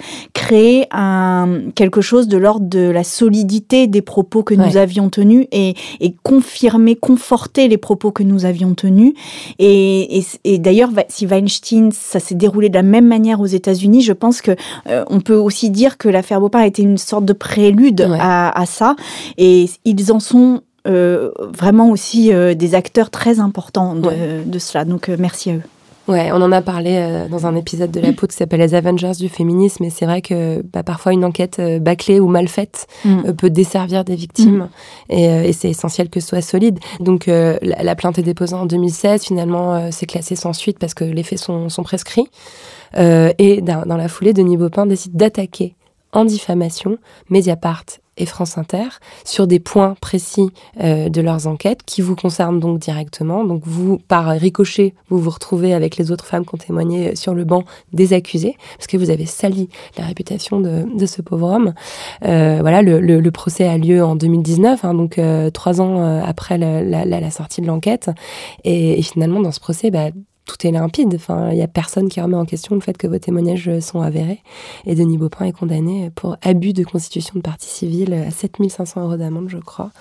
un, quelque chose de l'ordre de la solidité des propos que nous avions tenus et, et confirmer, conforter les propos que nous avions tenus. Et, et, et d'ailleurs, si Weinstein, ça s'est déroulé de la même manière aux États-Unis, je pense que euh, on peut aussi dire que l'affaire Bopin a été une sorte de prélude Ouais. à, à ça. Et ils en sont euh, vraiment aussi euh, des acteurs très importants de, Ouais. de cela. Donc euh, merci à eux. Ouais, on en a parlé euh, dans un épisode de La Peau qui s'appelle Les Avengers du féminisme, et c'est vrai que bah, parfois une enquête euh, bâclée ou mal faite Mm. euh, peut desservir des victimes, et, euh, et c'est essentiel que ce soit solide. Donc la, la plainte est déposée en 2016, finalement c'est classé sans suite parce que les faits sont, sont prescrits, et dans, dans la foulée, Denis Baupin décide d'attaquer en diffamation, Mediapart et France Inter sur des points précis euh, de leurs enquêtes qui vous concernent donc directement. Donc vous, par ricochet, vous vous retrouvez avec les autres femmes qui ont témoigné sur le banc des accusés, parce que vous avez sali la réputation de, ce pauvre homme. Euh, voilà, le, procès a lieu en 2019, hein, donc euh, trois ans euh, après la, sortie de l'enquête. Et, et, finalement, dans ce procès, bah, tout est limpide. Enfin, il n'y a personne qui remet en question le fait que vos témoignages sont avérés. Et Denis Baupin est condamné pour abus de constitution de partie civile à 7500 euros d'amende, je crois.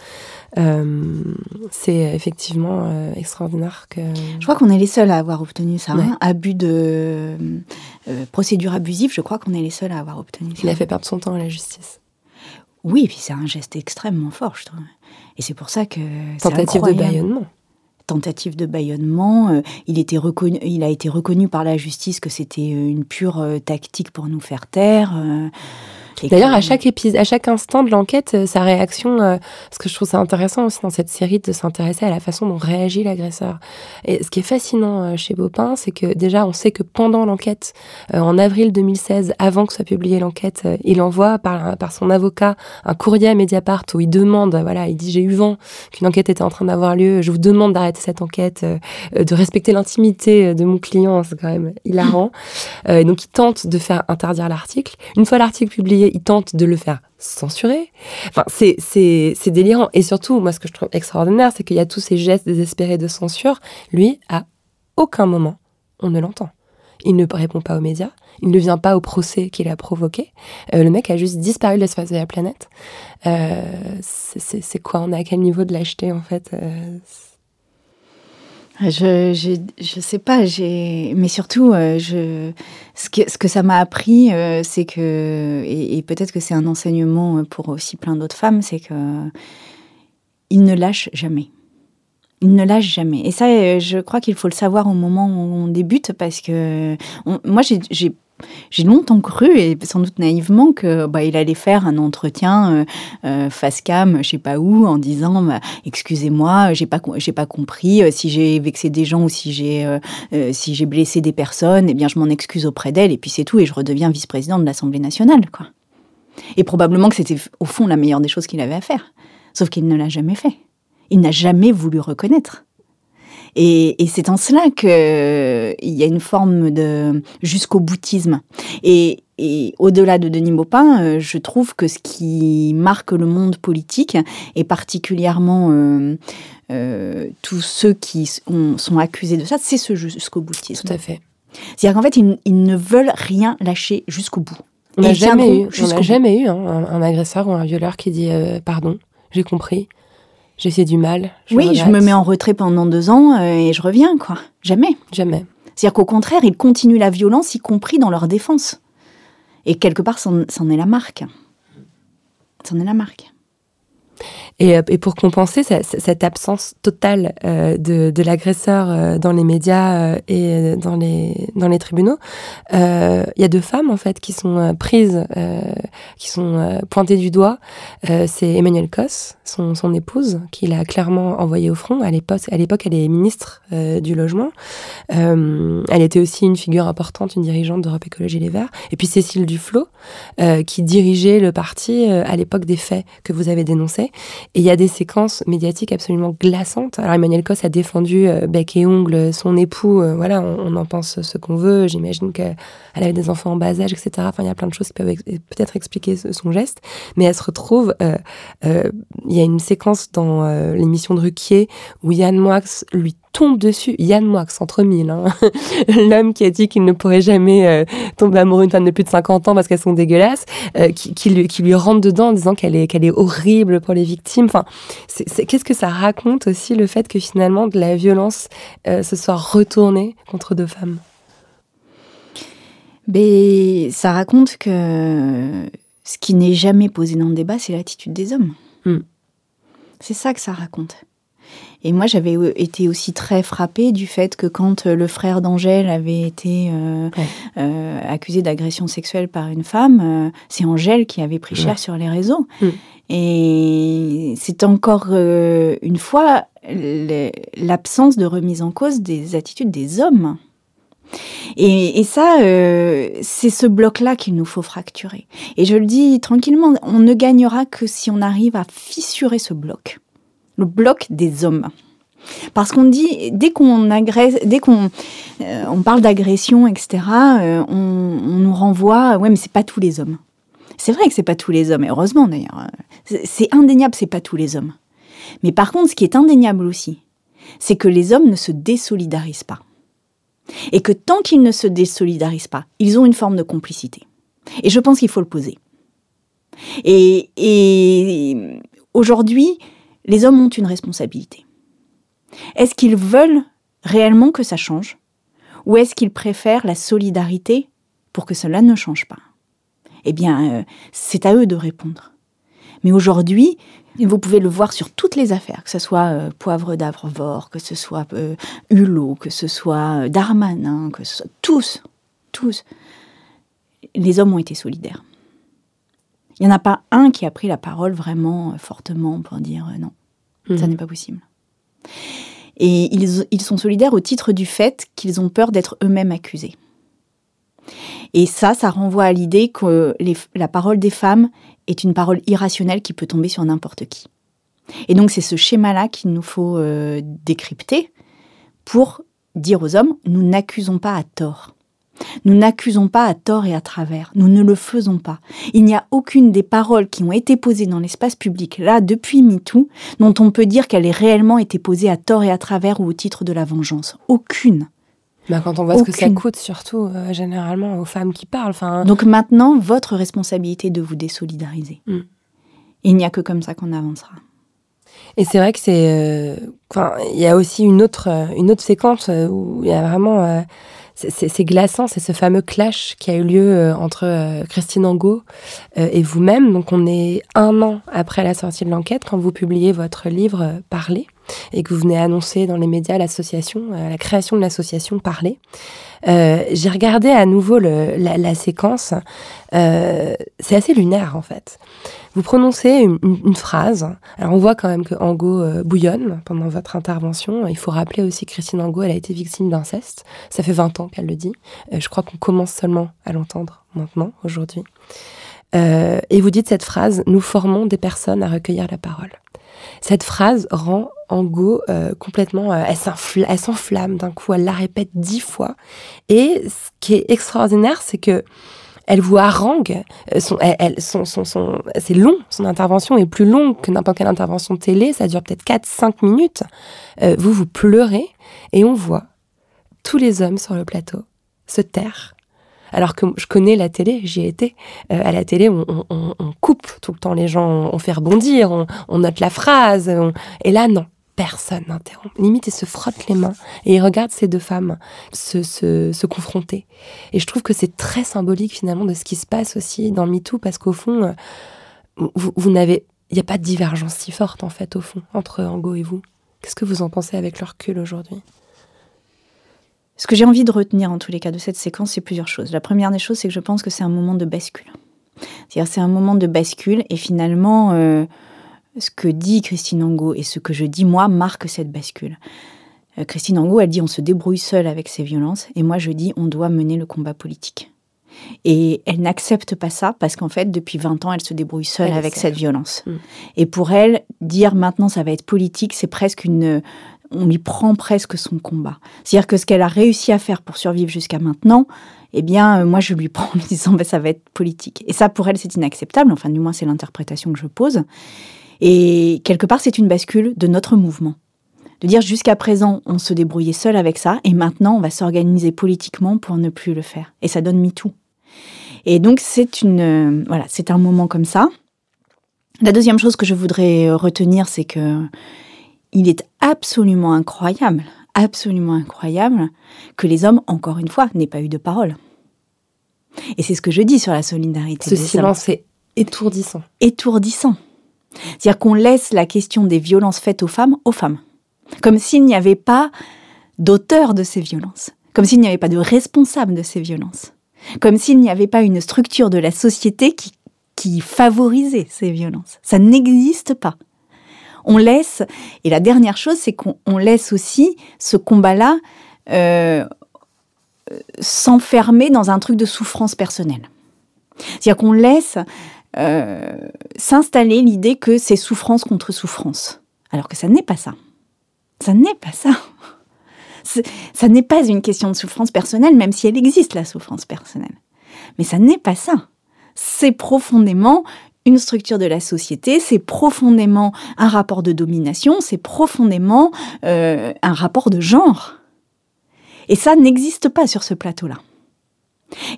Euh, c'est effectivement euh, extraordinaire que. Je crois qu'on est les seuls à avoir obtenu ça. Ouais. Hein abus de euh, procédure abusive, je crois qu'on est les seuls à avoir obtenu ça. Il a fait perdre son temps à la justice. Oui, et puis c'est un geste extrêmement fort, je trouve. Et c'est pour ça que. Tentative de bâillonnement tentative de bâillonnement. Euh, il, était reconnu, il a été reconnu par la justice que c'était une pure euh, tactique pour nous faire taire. Euh, D'ailleurs, à chaque épisode, à chaque instant de l'enquête, euh, sa réaction, euh, parce que je trouve ça intéressant aussi dans cette série de s'intéresser à la façon dont réagit l'agresseur. Et ce qui est fascinant euh, chez Baupin, c'est que déjà, on sait que pendant l'enquête, en avril 2016, avant que soit publiée l'enquête, il envoie par, par son avocat un courrier à Mediapart où il demande, voilà, il dit j'ai eu vent qu'une enquête était en train d'avoir lieu, je vous demande d'arrêter cette enquête, de respecter l'intimité de mon client, c'est quand même hilarant. et donc il tente de faire interdire l'article. Une fois l'article publié, il tente de le faire censurer. Enfin, c'est, délirant. Et surtout, moi, ce que je trouve extraordinaire, c'est qu'il y a tous ces gestes désespérés de censure. Lui, à aucun moment, on ne l'entend. Il ne répond pas aux médias. Il ne vient pas au procès qu'il a provoqué. Euh, le mec a juste disparu de l'espace de la planète. Euh, c'est quoi? On est à quel niveau de lâcheté, en fait? Euh, je, je, je sais pas, j'ai, mais surtout, euh, je, ce que, ce que ça m'a appris, euh, c'est que, et, peut-être que c'est un enseignement pour aussi plein d'autres femmes, c'est que ne lâche jamais. Il ne lâche jamais. Et ça, euh, je crois qu'il faut le savoir au moment où on débute, parce que moi, j'ai, j'ai longtemps cru, et sans doute naïvement, que bah, il allait faire un entretien euh, euh, face cam, je sais pas où, en disant bah, excusez-moi, j'ai pas j'ai pas compris euh, si j'ai vexé des gens ou si j'ai si j'ai blessé des personnes, eh bien je m'en excuse auprès d'elles et puis c'est tout et je redeviens vice-président de l'Assemblée nationale, quoi. Et probablement que c'était au fond la meilleure des choses qu'il avait à faire, sauf qu'il ne l'a jamais fait. Il n'a jamais voulu reconnaître. Et, et c'est en cela qu'il y a une forme de jusqu'au boutisme. Et, et au-delà de Denis Baupin, euh, je trouve que ce qui marque le monde politique, et particulièrement euh, euh, tous ceux qui ont, sont accusés de ça, c'est ce jusqu'au boutisme. Tout à fait. C'est-à-dire qu'en fait, ils, ils, ne veulent rien lâcher jusqu'au bout. On n'a jamais, eu, on a jamais eu hein, un, un, agresseur ou un violeur qui dit euh, pardon, j'ai compris, j'ai fait du mal. Je oui, je me mets en retrait pendant deux ans euh, et je reviens, quoi. Jamais. Jamais. C'est-à-dire qu'au contraire, ils continuent la violence, y compris dans leur défense. Et quelque part, c'en est la marque. C'en est la marque. Et, et, pour compenser cette, absence totale euh, de, de l'agresseur euh, dans les médias euh, et dans les, dans les tribunaux, il y a deux femmes en fait qui sont prises, qui sont pointées du doigt. C'est Emmanuel Cos, son, son épouse, qui l'a clairement envoyée au front. À l'époque, elle est ministre du logement. elle était aussi une figure importante, une dirigeante d'Europe Écologie Les Verts. Et puis Cécile Duflot, qui dirigeait le parti à l'époque des faits que vous avez dénoncés. Et il y a des séquences médiatiques absolument glaçantes. Alors Emmanuel Cos a défendu euh, bec et ongle son époux. Euh, voilà, on, en pense ce qu'on veut. J'imagine qu'elle avait des enfants en bas âge, etc. Enfin, il y a plein de choses qui peuvent peut-être expliquer son geste. Mais elle se retrouve. Euh, il y a une séquence dans l'émission de Ruquier où Yann Moix lui tombe dessus, Yann Moix, entre mille, hein. (laughs) l'homme qui a dit qu'il ne pourrait jamais euh, tomber amoureux d'une femme de plus de 50 ans parce qu'elles sont dégueulasses, euh, qui, qui, lui, qui lui rentre dedans en disant qu'elle est, qu'elle est horrible pour les victimes. Enfin, qu'est-ce que ça raconte aussi le fait que finalement de la violence euh, se soit retournée contre deux femmes? Mais ça raconte que ce qui n'est jamais posé dans le débat, c'est l'attitude des hommes. Mm. C'est ça que ça raconte. Et moi, j'avais été aussi très frappée du fait que quand le frère d'Angèle avait été euh, ouais. euh, accusé d'agression sexuelle par une femme, euh, c'est Angèle qui avait pris cher ouais. sur les réseaux. Mm. Et c'est encore euh, une fois l'absence de remise en cause des attitudes des hommes. Et, et ça, euh, c'est ce bloc-là qu'il nous faut fracturer. Et je le dis tranquillement, on ne gagnera que si on arrive à fissurer ce bloc, le bloc des hommes. Parce qu'on dit, dès qu'on agresse, dès qu'on euh, on parle d'agression, etc., euh, on, nous renvoie, ouais, mais c'est pas tous les hommes. C'est vrai que c'est pas tous les hommes, et heureusement d'ailleurs. C'est- indéniable, c'est pas tous les hommes. Mais par contre, ce qui est indéniable aussi, c'est que les hommes ne se désolidarisent pas. Et que tant qu'ils ne se désolidarisent pas, ils ont une forme de complicité. Et je pense qu'il faut le poser. Et aujourd'hui, les hommes ont une responsabilité. Est-ce qu'ils veulent réellement que ça change? Ou est-ce qu'ils préfèrent la solidarité pour que cela ne change pas? Eh bien, euh, c'est à eux de répondre. Mais aujourd'hui, vous pouvez le voir sur toutes les affaires, que ce soit euh, Poivre d'Arvor, que ce soit euh, Hulot, que ce soit euh, Darmanin, que ce soit tous, tous, les hommes ont été solidaires. Il n'y en a pas un qui a pris la parole vraiment fortement pour dire euh, ça Mhm. n'est pas possible. Et ils, ils sont solidaires au titre du fait qu'ils ont peur d'être eux-mêmes accusés. Et ça, ça renvoie à l'idée que les- la parole des femmes est une parole irrationnelle qui peut tomber sur n'importe qui. Et donc c'est ce schéma-là qu'il nous faut euh, décrypter pour dire aux hommes, nous n'accusons pas à tort. Nous n'accusons pas à tort et à travers. Nous ne le faisons pas. Il n'y a aucune des paroles qui ont été posées dans l'espace public, là, depuis MeToo, dont on peut dire qu'elle ait réellement été posée à tort et à travers ou au titre de la vengeance. Aucune. Bah, quand on voit ce que ça coûte, surtout euh, généralement aux femmes qui parlent. Enfin, Donc maintenant, votre responsabilité est de vous désolidariser. Mm. Il n'y a que comme ça qu'on avancera. Et c'est vrai que c'est. euh, il y a aussi une autre, euh, une autre séquence où il y a vraiment. euh, c'est- glaçant, c'est ce fameux clash qui a eu lieu euh, entre euh, Christine Angot euh, et vous-même. Donc, on est un an après la sortie de l'enquête, quand vous publiez votre livre Parler, et que vous venez annoncer dans les médias l'association, la création de l'association Parler. J'ai regardé à nouveau la, séquence. C'est assez lunaire, en fait. Vous prononcez une, phrase. Alors, on voit quand même que Angot euh, bouillonne pendant votre intervention. Il faut rappeler aussi que Christine Angot, elle a été victime d'inceste. Ça fait 20 ans qu'elle le dit. Euh, je crois qu'on commence seulement à l'entendre maintenant, aujourd'hui. Euh, et vous dites cette phrase Nous formons des personnes à recueillir la parole. Cette phrase rend Angot complètement. elle s'enflamme d'un coup, elle la répète dix fois. Et ce qui est extraordinaire, c'est que elle vous harangue. euh, Son, elle, son, son, son- c'est long, son intervention est plus longue que n'importe quelle intervention télé, ça dure peut-être 4-5 minutes. Euh, vous, vous pleurez et on voit tous les hommes sur le plateau se taire. Alors que je connais la télé, j'y ai été. Euh, à la télé, on, on- on- coupe tout le temps les gens, on, fait rebondir, on, on note la phrase. Et là, non, personne n'interrompt. Limite, ils se frottent les mains et ils regardent ces deux femmes se, se, se confronter. Et je trouve que c'est très symbolique finalement de ce qui se passe aussi dans MeToo, parce qu'au fond, euh, vous, vous n'avez, il n'y a pas de divergence si forte en fait au fond entre Ango et vous. Qu'est-ce que vous en pensez avec le recul aujourd'hui? Ce que j'ai envie de retenir en tous les cas de cette séquence, c'est plusieurs choses. La première des choses, c'est que je pense que c'est un moment de bascule. C'est-à-dire, c'est un moment de bascule et finalement, euh, ce que dit Christine Angot et ce que je dis moi marque cette bascule. Euh, Christine Angot, elle dit on se débrouille seul avec ces violences et moi je dis on doit mener le combat politique. Et elle n'accepte pas ça parce qu'en fait, depuis 20 ans, elle se débrouille seule Elle avec cette violence. Mm. Et pour elle, dire maintenant ça va être politique, c'est presque une. On lui prend presque son combat. C'est-à-dire que ce qu'elle a réussi à faire pour survivre jusqu'à maintenant, eh bien, euh, moi, je lui (laughs) prends en lui disant, bah, ça va être politique. Et ça, pour elle, c'est inacceptable. Enfin, du moins, c'est l'interprétation que je pose. Et quelque part, c'est une bascule de notre mouvement. De dire jusqu'à présent, on se débrouillait seul avec ça, et maintenant, on va s'organiser politiquement pour ne plus le faire. Et ça donne MeToo. Et donc, c'est une, euh, voilà, c'est un moment comme ça. La deuxième chose que je voudrais euh, retenir, c'est que il est absolument incroyable, absolument incroyable que les hommes, encore une fois, n'aient pas eu de parole. Et c'est ce que je dis sur la solidarité. Ce silence est étourdissant. étourdissant. C'est-à-dire qu'on laisse la question des violences faites aux femmes aux femmes. Comme s'il n'y avait pas d'auteur de ces violences. Comme s'il n'y avait pas de responsable de ces violences. Comme s'il n'y avait pas une structure de la société qui, qui favorisait ces violences. Ça n'existe pas. On laisse, et la dernière chose, c'est qu'on on laisse aussi ce combat-là euh, s'enfermer dans un truc de souffrance personnelle. C'est-à-dire qu'on laisse euh, s'installer l'idée que c'est souffrance contre souffrance. Alors que ça n'est pas ça. Ça n'est pas ça. Ça n'est pas une question de souffrance personnelle, même si elle existe, la souffrance personnelle. Mais ça n'est pas ça. C'est profondément une structure de la société, c'est profondément un rapport de domination, c'est profondément euh, un rapport de genre. Et ça n'existe pas sur ce plateau-là.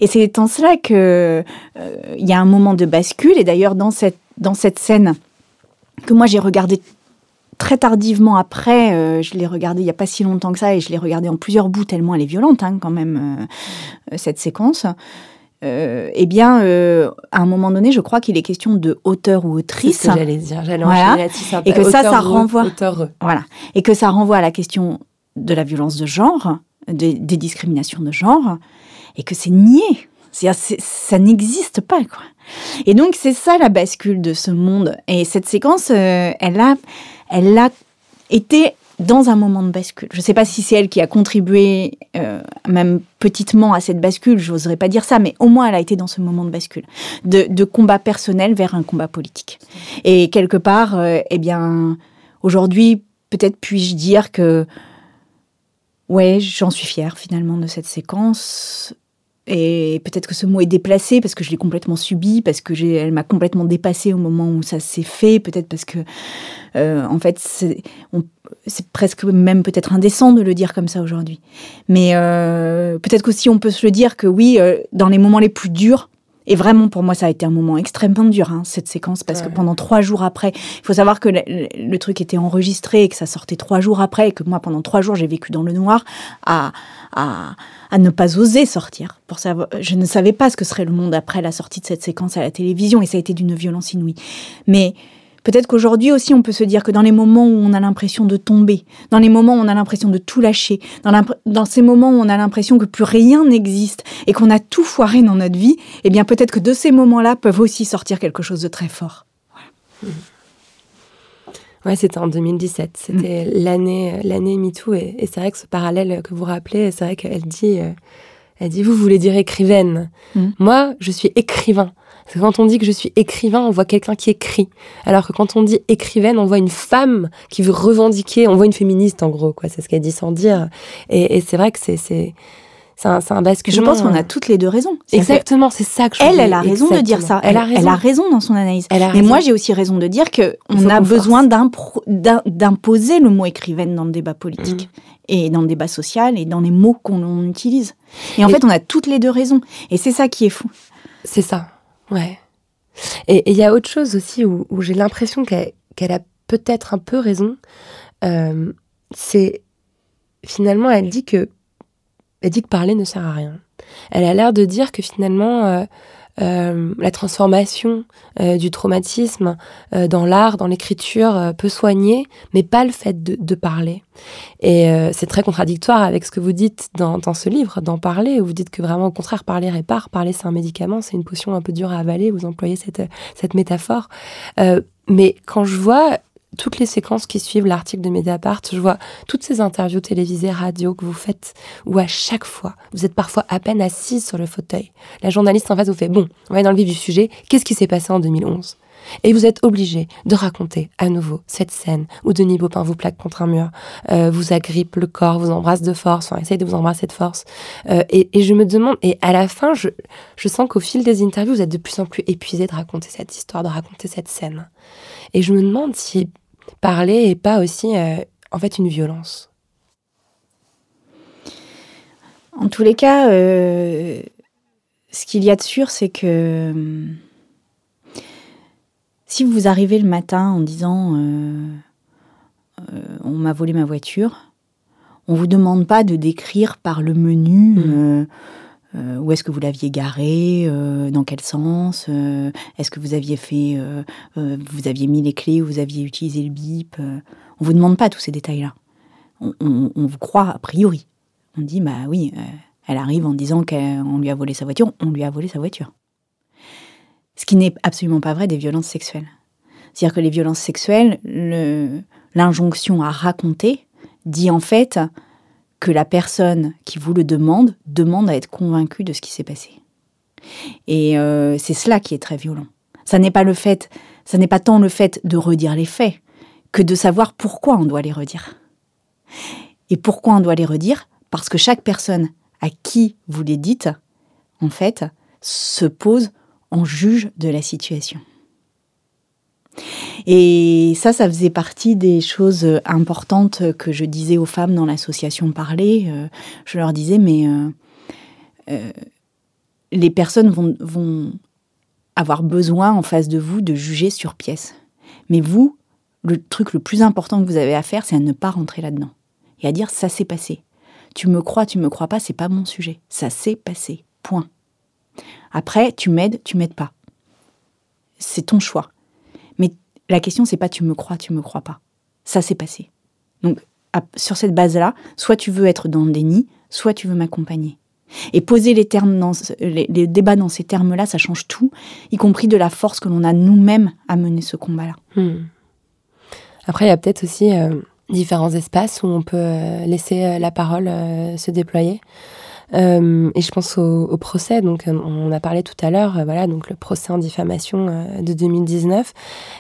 Et c'est en cela que euh, y a un moment de bascule. Et d'ailleurs, dans cette, dans cette scène que moi j'ai regardée très tardivement après, euh, je l'ai regardée il n'y a pas si longtemps que ça, et je l'ai regardée en plusieurs bouts tellement elle est violente hein, quand même, euh, cette séquence. eh bien, à un moment donné, je crois qu'il est question de auteur ou autrice. Que j'allais dire, j'allais voilà. Et que ça, ça renvoie, auteur. voilà, et que ça renvoie à la question de la violence de genre, des, des discriminations de genre, et que c'est nié. ça n'existe pas, quoi. Et donc, c'est ça la bascule de ce monde. Et cette séquence, euh, elle, a, elle a été dans un moment de bascule. Je ne sais pas si c'est elle qui a contribué, euh, même petitement, à cette bascule, je n'oserais pas dire ça, mais au moins elle a été dans ce moment de bascule, de, combat personnel vers un combat politique. Et quelque part, euh, eh bien, aujourd'hui, peut-être puis-je dire que Ouais, j'en suis fière finalement de cette séquence. Et peut-être que ce mot est déplacé parce que je l'ai complètement subi, parce que j'ai, elle m'a complètement dépassé au moment où ça s'est fait, peut-être parce que, euh, en fait, c'est, presque même peut-être indécent de le dire comme ça aujourd'hui. Mais euh, peut-être qu'aussi on peut se le dire que oui, euh, dans les moments les plus durs, et vraiment, pour moi, ça a été un moment extrêmement dur, hein, cette séquence, parce que pendant trois jours après, il faut savoir que le, truc était enregistré et que ça sortait trois jours après, et que moi, pendant trois jours, j'ai vécu dans le noir à, à, à, ne pas oser sortir. Pour savoir, je ne savais pas ce que serait le monde après la sortie de cette séquence à la télévision, et ça a été d'une violence inouïe. Mais Peut-être qu'aujourd'hui aussi, on peut se dire que dans les moments où on a l'impression de tomber, dans les moments où on a l'impression de tout lâcher, dans, dans, ces moments où on a l'impression que plus rien n'existe et qu'on a tout foiré dans notre vie, eh bien peut-être que de ces moments-là peuvent aussi sortir quelque chose de très fort. Ouais, c'était en 2017. C'était mm. l'année, l'année MeToo. Et, et c'est vrai que ce parallèle que vous rappelez, c'est vrai qu'elle dit, euh, elle dit, vous voulez dire écrivaine. Mm. Moi, je suis écrivain. Parce que quand on dit que je suis écrivain, on voit quelqu'un qui écrit. Alors que quand on dit écrivaine, on voit une femme qui veut revendiquer, on voit une féministe en gros, quoi. C'est ce qu'elle dit sans dire. Et, c'est vrai que c'est c'est un, un basculement. Je pense qu'on a toutes les deux raisons. Exactement, c'est ça que je Elle, elle a raison de dire ça. Elle, a raison. elle a raison dans son analyse. Mais moi, j'ai aussi raison de dire que on a besoin d'imposer le mot écrivaine dans le débat politique. Mm. Et dans le débat social et dans les mots qu'on utilise. Et en fait, on a toutes les deux raisons. Et c'est ça qui est fou. C'est ça. Ouais. Et il y a autre chose aussi où, j'ai l'impression qu'elle a peut-être un peu raison. Euh, c'est finalement, elle dit que elle dit que parler ne sert à rien. Elle a l'air de dire que finalement, euh, euh, la transformation euh, du traumatisme euh, dans l'art, dans l'écriture peut soigner, mais pas le fait de, parler. Et c'est très contradictoire avec ce que vous dites dans, ce livre, d'en parler, où vous dites que vraiment au contraire, parler répare, parler c'est un médicament, c'est une potion un peu dure à avaler, vous employez cette, cette métaphore. mais quand je vois toutes les séquences qui suivent l'article de Mediapart, je vois toutes ces interviews télévisées, radio que vous faites, où à chaque fois, vous êtes parfois à peine assise sur le fauteuil. La journaliste en face vous fait Bon, on va dans le vif du sujet, qu'est-ce qui s'est passé en 2011 et vous êtes obligé de raconter à nouveau cette scène où Denis Baupin vous plaque contre un mur, euh, vous agrippe le corps, vous embrasse de force, enfin essaye de vous embrasser de force. Euh, et, je me demande, et à la fin, je sens qu'au fil des interviews, vous êtes de plus en plus épuisé de raconter cette histoire, de raconter cette scène. Et je me demande si parler et pas aussi euh, en fait une violence En tous les cas, euh, ce qu'il y a de sûr, c'est que euh, si vous arrivez le matin en disant on m'a volé ma voiture, on vous demande pas de décrire par le menu. Mmh. Euh, où est-ce que vous l'aviez garé euh, Dans quel sens euh, Est-ce que vous aviez fait, vous aviez mis les clés, ou vous aviez utilisé le bip On vous demande pas tous ces détails-là. On, vous croit a priori. On dit bah oui, elle arrive en disant qu'on lui a volé sa voiture, on lui a volé sa voiture. Ce qui n'est absolument pas vrai des violences sexuelles. C'est-à-dire que les violences sexuelles, l'injonction à raconter dit en fait que la personne qui vous le demande demande à être convaincue de ce qui s'est passé. Et euh, c'est cela qui est très violent. Ça n'est pas le fait, ça n'est pas tant le fait de redire les faits que de savoir pourquoi on doit les redire. Et pourquoi on doit les redire? Parce que chaque personne à qui vous les dites, en fait, se pose en juge de la situation. Et ça, ça faisait partie des choses importantes que je disais aux femmes dans l'association Parler. Euh, je leur disais, mais euh, euh, les personnes vont, vont avoir besoin en face de vous de juger sur pièce. Mais vous, le truc le plus important que vous avez à faire, c'est à ne pas rentrer là-dedans. Et à dire, ça s'est passé. Tu me crois, tu me crois pas, c'est pas mon sujet. Ça s'est passé. Point. Après, tu m'aides, tu m'aides pas. C'est ton choix. La question, c'est pas tu me crois, tu me crois pas. Ça s'est passé. Donc, sur cette base-là, soit tu veux être dans le déni, soit tu veux m'accompagner. Et poser les, débats dans ces termes-là, ça change tout, y compris de la force que l'on a nous-mêmes à mener ce combat-là. Hmm. Après, il y a peut-être aussi euh, différents espaces où on peut euh, laisser euh, la parole se déployer. Euh, et je pense au, au, procès, donc euh, on a parlé tout à l'heure, euh, voilà, donc le procès en diffamation de 2019.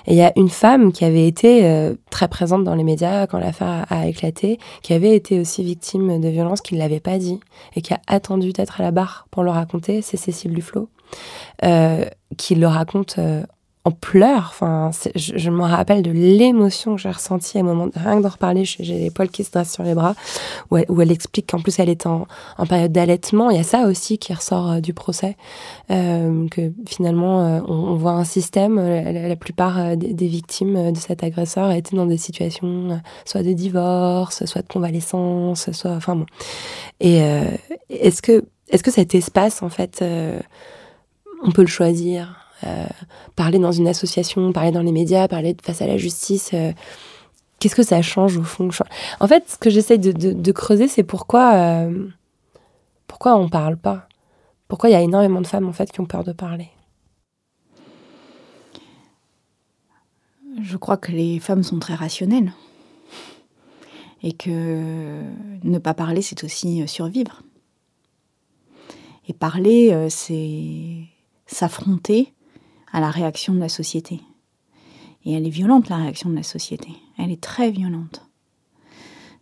Et il y a une femme qui avait été très présente dans les médias quand l'affaire a, éclaté, qui avait été aussi victime de violences, qui ne l'avait pas dit et qui a attendu d'être à la barre pour le raconter. C'est Cécile Duflot, qui le raconte en pleurs. Enfin, je, je, me rappelle de l'émotion que j'ai ressentie à un moment, rien que d'en reparler, j'ai les poils qui se dressent sur les bras, où elle, explique qu'en plus elle est en, période d'allaitement. Il y a ça aussi qui ressort euh, du procès, euh, que finalement euh, on, voit un système. La, plupart des, des, victimes de cet agresseur étaient dans des situations soit de divorce, soit de convalescence, soit, enfin bon. Et est-ce que, est-ce que cet espace en fait, on peut le choisir? Euh, parler dans une association, parler dans les médias, parler face à la justice. Euh, qu'est-ce que ça change au fond? En fait, ce que de, de, creuser, c'est pourquoi, euh, pourquoi on parle pas? Pourquoi il y a énormément de femmes en fait qui ont peur de parler? Je crois que les femmes sont très rationnelles et que ne pas parler, c'est aussi survivre. Et parler, c'est s'affronter à la réaction de la société. Et elle est violente, la réaction de la société. Elle est très violente.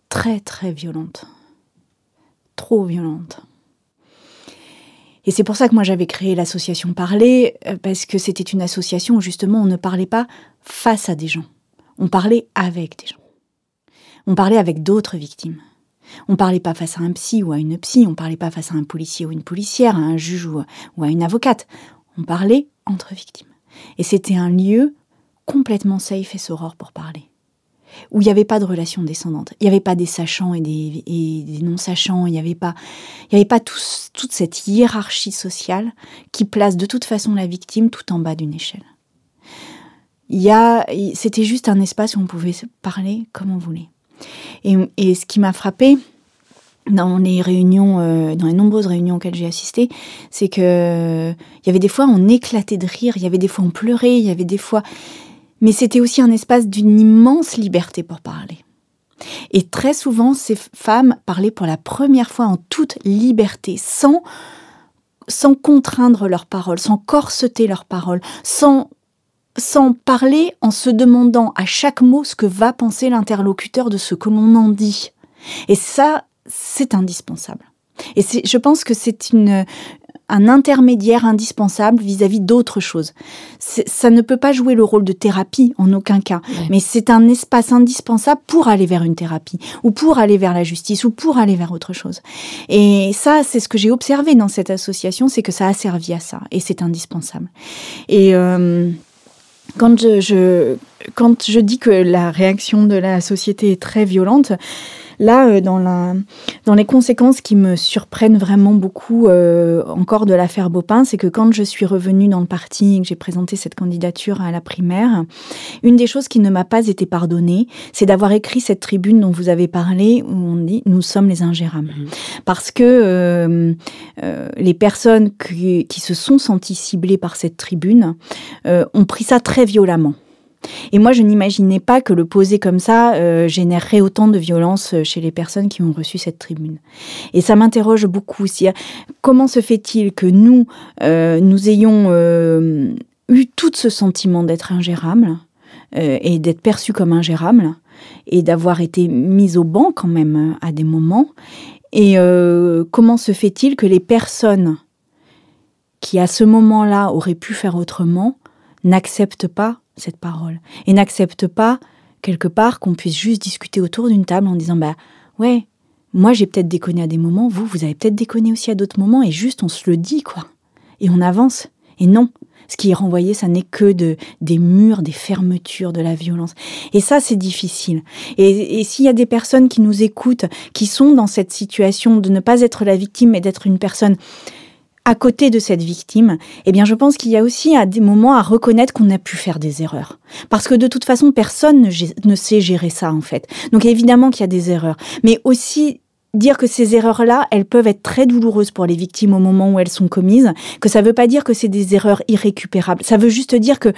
Très, très violente. Trop violente. Et c'est pour ça que moi j'avais créé l'association Parler, euh, parce que c'était une association où justement on ne parlait pas face à des gens. On parlait avec des gens. On parlait avec d'autres victimes. On parlait pas face à un psy ou à une psy, on parlait pas face à un policier ou une policière, à un juge ou à une avocate. On parlait entre victimes. Et c'était un lieu complètement safe et saurore pour parler. Où il n'y avait pas de relation descendante. Il n'y avait pas des sachants et des, non-sachants. Il n'y avait pas, il y avait pas tout, toute cette hiérarchie sociale qui place de toute façon la victime tout en bas d'une échelle. Il y a, c'était juste un espace où on pouvait parler comme on voulait. Et, et ce qui m'a frappé, dans les réunions, euh, dans les nombreuses réunions auxquelles j'ai assisté, c'est que il y avait des fois on éclatait de rire, il y avait des fois on pleurait, il y avait des fois, mais c'était aussi un espace d'une immense liberté pour parler. Et très souvent, ces femmes parlaient pour la première fois en toute liberté, sans sans contraindre leurs paroles, sans corseter leurs paroles, sans sans parler en se demandant à chaque mot ce que va penser l'interlocuteur de ce que l'on en dit. Et ça, c'est indispensable. Et je pense que c'est une un intermédiaire indispensable vis-à-vis d'autres choses. Ça ne peut pas jouer le rôle de thérapie en aucun cas, mais c'est un espace indispensable pour aller vers une thérapie, ou pour aller vers la justice, ou pour aller vers autre chose. Et ça, c'est ce que j'ai observé dans cette association, c'est que ça a servi à ça, et c'est indispensable. Et euh, quand je, je, quand je dis que la réaction de la société est très violente, Là, euh, dans, la, dans les conséquences qui me surprennent vraiment beaucoup euh, encore de l'affaire Bopin, c'est que quand je suis revenue dans le parti et que j'ai présenté cette candidature à la primaire, une des choses qui ne m'a pas été pardonnée, c'est d'avoir écrit cette tribune dont vous avez parlé, où on dit « Nous sommes les ingérables mmh. ». Parce que euh, euh, les personnes qui, qui, se sont senties ciblées par cette tribune euh, ont pris ça très violemment. Et moi, je n'imaginais pas que le poser comme ça euh, générerait autant de violence chez les personnes qui ont reçu cette tribune. Et ça m'interroge beaucoup aussi. Comment se fait-il que nous, euh, nous ayons euh, eu tout ce sentiment d'être ingérable euh, et d'être perçu comme ingérable et d'avoir été mis au banc quand même à des moments? Et euh, comment se fait-il que les personnes qui à ce moment-là auraient pu faire autrement n'acceptent pas cette parole et n'acceptent pas quelque part qu'on puisse juste discuter autour d'une table en disant bah ouais moi j'ai peut-être déconné à des moments vous vous avez peut-être déconné aussi à d'autres moments et juste on se le dit quoi et on avance et non ce qui est renvoyé, ça n'est que de, des murs, des fermetures, de la violence. Et ça, c'est difficile. Et, et s'il y a des personnes qui nous écoutent, qui sont dans cette situation de ne pas être la victime, mais d'être une personne à côté de cette victime, eh bien, je pense qu'il y a aussi à des moments à reconnaître qu'on a pu faire des erreurs. Parce que de toute façon, personne ne, sait gérer ça, en fait. Donc, évidemment qu'il y a des erreurs. Mais aussi, dire que ces erreurs-là, elles peuvent être très douloureuses pour les victimes au moment où elles sont commises, que ça ne veut pas dire que c'est des erreurs irrécupérables. Ça veut juste dire que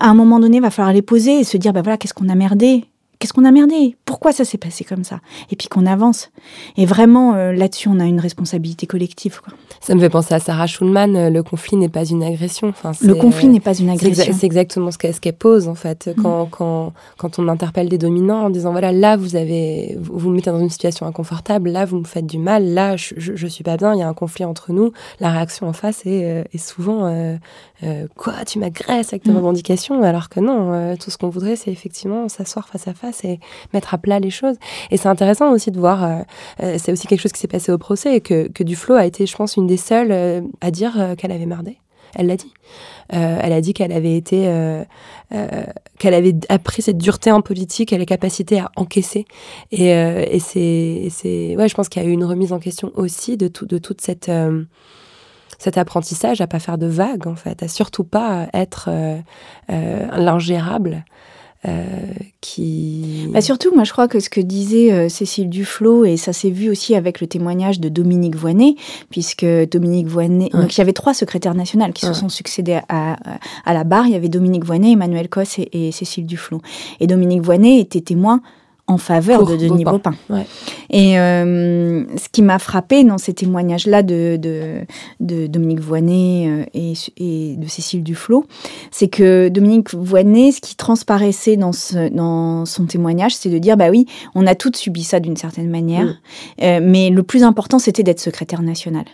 à un moment donné, il va falloir les poser et se dire, ben voilà, qu'est-ce qu'on a merdé? Qu'est-ce qu'on a merdé? Pourquoi ça s'est passé comme ça? Et puis qu'on avance. Et vraiment, euh, là-dessus, on a une responsabilité collective. Quoi. Ça me fait penser à Sarah Schulman, euh, le conflit n'est pas une agression. Enfin, le conflit n'est pas une agression. C'est exa exactement ce qu'elle qu pose, en fait, quand, mmh. quand, quand on interpelle des dominants en disant, voilà, là, vous avez, vous, vous mettez dans une situation inconfortable, là, vous me faites du mal, là, je, je, je suis pas bien, il y a un conflit entre nous. La réaction en face est, euh, est souvent, euh, euh, quoi, tu m'agresses avec tes mmh. revendications, alors que non, euh, tout ce qu'on voudrait, c'est effectivement s'asseoir face à face et mettre à plat les choses. Et c'est intéressant aussi de voir, euh, euh, c'est aussi quelque chose qui s'est passé au procès et que, que Duflo a été, je pense, une des seules euh, à dire qu'elle avait merdé. Elle l'a dit. elle a dit qu'elle avait été, qu'elle avait appris cette dureté en politique, elle a capacité à encaisser. Et, et c'est, c'est, ouais, je pense qu'il y a eu une remise en question aussi de tout, de toute cette cet apprentissage à pas faire de vagues en fait, à surtout pas être euh, l'ingérable. Euh, qui... Bah surtout, moi je crois que ce que disait euh, Cécile Duflot, et ça s'est vu aussi avec le témoignage de Dominique Voynet, puisque Dominique Voynet... Ouais. Donc il y avait trois secrétaires nationaux qui ouais. se sont succédés à, à, la barre. Il y avait Dominique Voynet, Emmanuel Cos et, et Cécile Duflot. Et Dominique Voynet était témoin en faveur Pour de Denis Baupin. Ouais. Et euh, ce qui m'a frappé dans ces témoignages-là de, de, de, Dominique Voynet euh, et, et, de Cécile Duflot, c'est que Dominique Voynet, ce qui transparaissait dans, ce, dans son témoignage, c'est de dire, bah oui, on a toutes subi ça d'une certaine manière, mmh. euh, mais le plus important, c'était d'être secrétaire nationale.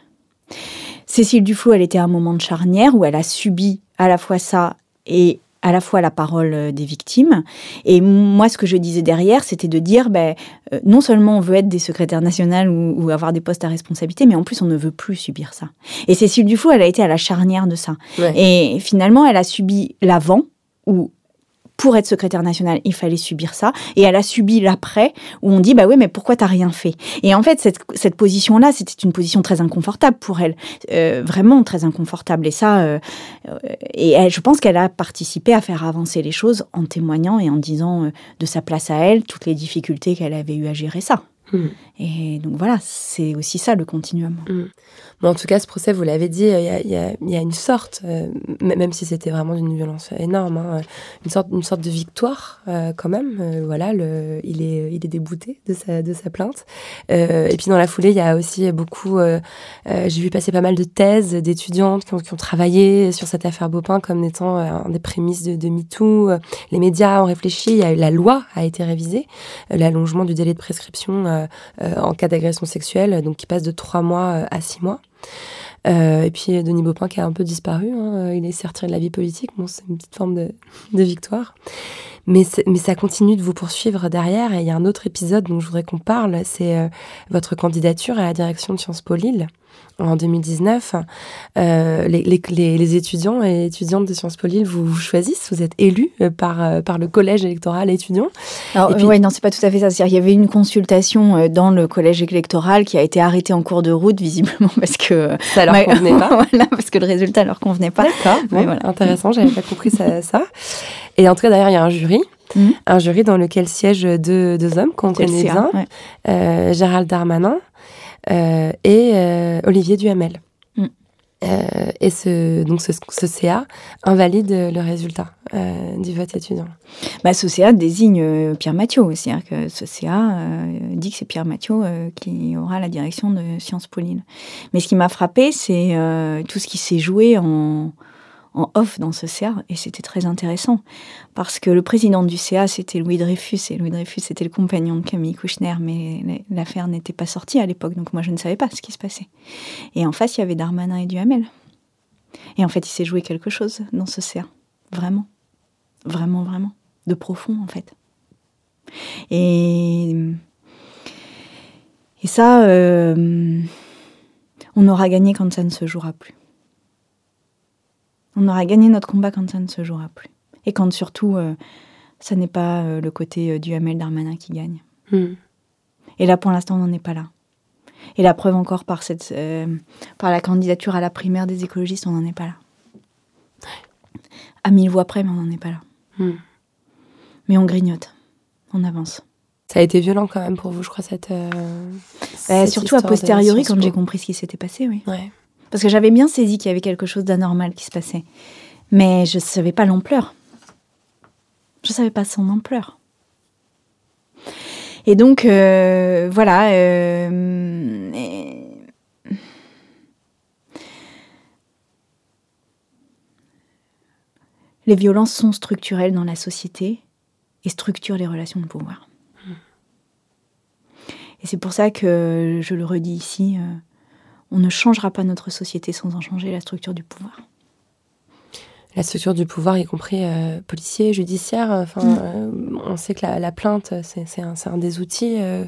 Cécile Duflot, elle était à un moment de charnière où elle a subi à la fois ça et à la fois la parole euh, des victimes. Et moi, ce que je disais derrière, c'était de dire, ben, euh, non seulement on veut être des secrétaires nationales ou, ou, avoir des postes à responsabilité, mais en plus, on ne veut plus subir ça. Et Cécile Dufaux, elle a été à la charnière de ça. Ouais. Et finalement, elle a subi l'avant, où pour être secrétaire nationale, il fallait subir ça. Et elle a subi l'après, où on dit, bah oui, mais pourquoi t'as rien fait? Et en fait, cette, cette position-là, c'était une position très inconfortable pour elle. Euh, vraiment très inconfortable. Et ça, euh, et elle, je pense qu'elle a participé à faire avancer les choses en témoignant et en disant euh, de sa place à elle toutes les difficultés qu'elle avait eu à gérer ça. Mmh. Et donc voilà, c'est aussi ça le continuum. Mmh. Bon, en tout cas, ce procès, vous l'avez dit, il y a, y, a, y a, une sorte, euh, même si c'était vraiment d'une violence énorme, hein, une, sorte, une sorte de victoire euh, quand même. Euh, voilà, le, il, est, il est débouté de sa, de sa plainte. Et puis dans la foulée, il y a aussi beaucoup, j'ai vu passer pas mal de thèses d'étudiantes qui ont, qui ont, travaillé sur cette affaire Beaupin comme étant un des prémices de, de MeToo. Les médias ont réfléchi, y a la loi a été révisée, l'allongement du délai de prescription en cas d'agression sexuelle, donc qui passe de trois mois à six mois. Euh, et puis Denis Baupin qui a un peu disparu, hein, il est sorti de la vie politique, bon, c'est une petite forme de victoire. Mais, mais ça continue de vous poursuivre derrière. Et il y a un autre épisode dont je voudrais qu'on parle, c'est euh, votre candidature à la direction de Sciences Po Lille en 2019, euh, les, les, les, étudiants et étudiantes de Sciences Po Lille vous, vous choisissent, vous êtes élus euh, par, par le collège électoral étudiant. Alors, puis... ouais, non, c'est pas tout à fait ça. Il y avait une consultation dans le collège électoral qui a été arrêtée en cours de route, visiblement, (laughs) parce que. Ça leur convenait pas. (laughs) voilà, parce que le résultat leur convenait pas. D'accord, bon, voilà. intéressant, j'avais pas compris ça, ça. Et en tout cas, derrière, il y a un jury. Mmh. Un jury dans lequel siègent deux, deux hommes qu'on connaît bien, ouais. euh, Gérald Darmanin euh, et euh, Olivier Duhamel. Euh, et ce, donc ce, ce, CA invalide le résultat du vote étudiant. Bah, ce CA désigne Pierre Mathieu aussi. Hein, que ce CA dit que c'est Pierre Mathieu qui aura la direction de Sciences Po Lille. Mais ce qui m'a frappé, c'est tout ce qui s'est joué en, en off dans ce CA. Et c'était très intéressant. Parce que le président du CA, c'était Louis Dreyfus. Et Louis Dreyfus, c'était le compagnon de Camille Kouchner. Mais l'affaire n'était pas sortie à l'époque. Donc moi, je ne savais pas ce qui se passait. Et en face, il y avait Darmanin et Duhamel. Et en fait, il s'est joué quelque chose dans ce CA. Vraiment. Vraiment, vraiment. De profond, en fait. Et, et ça, euh, on aura gagné quand ça ne se jouera plus. On aura gagné notre combat quand ça ne se jouera plus. Et quand surtout, euh, ça n'est pas euh, le côté euh, du Hamel Darmanin qui gagne. Mm. Et là, pour l'instant, on n'en est pas là. Et la preuve encore par, cette, par la candidature à la primaire des écologistes, on n'en est pas là. À mille voix près, mais on n'en est pas là. Mm. Mais on grignote, on avance. Ça a été violent quand même pour vous, je crois, cette. Euh, Bah, cette surtout a posteriori, quand j'ai compris ce qui s'était passé, oui. Ouais. Parce que j'avais bien saisi qu'il y avait quelque chose d'anormal qui se passait. Mais je ne savais pas l'ampleur. Je ne savais pas son ampleur. Et donc, euh, voilà. euh, et- Les violences sont structurelles dans la société et structurent les relations de pouvoir. Et c'est pour ça que je le redis ici, euh, on ne changera pas notre société sans en changer la structure du pouvoir. La structure du pouvoir, y compris euh, policier, judiciaire. Enfin, Mm. euh, on sait que la, la plainte, c'est un, des outils euh,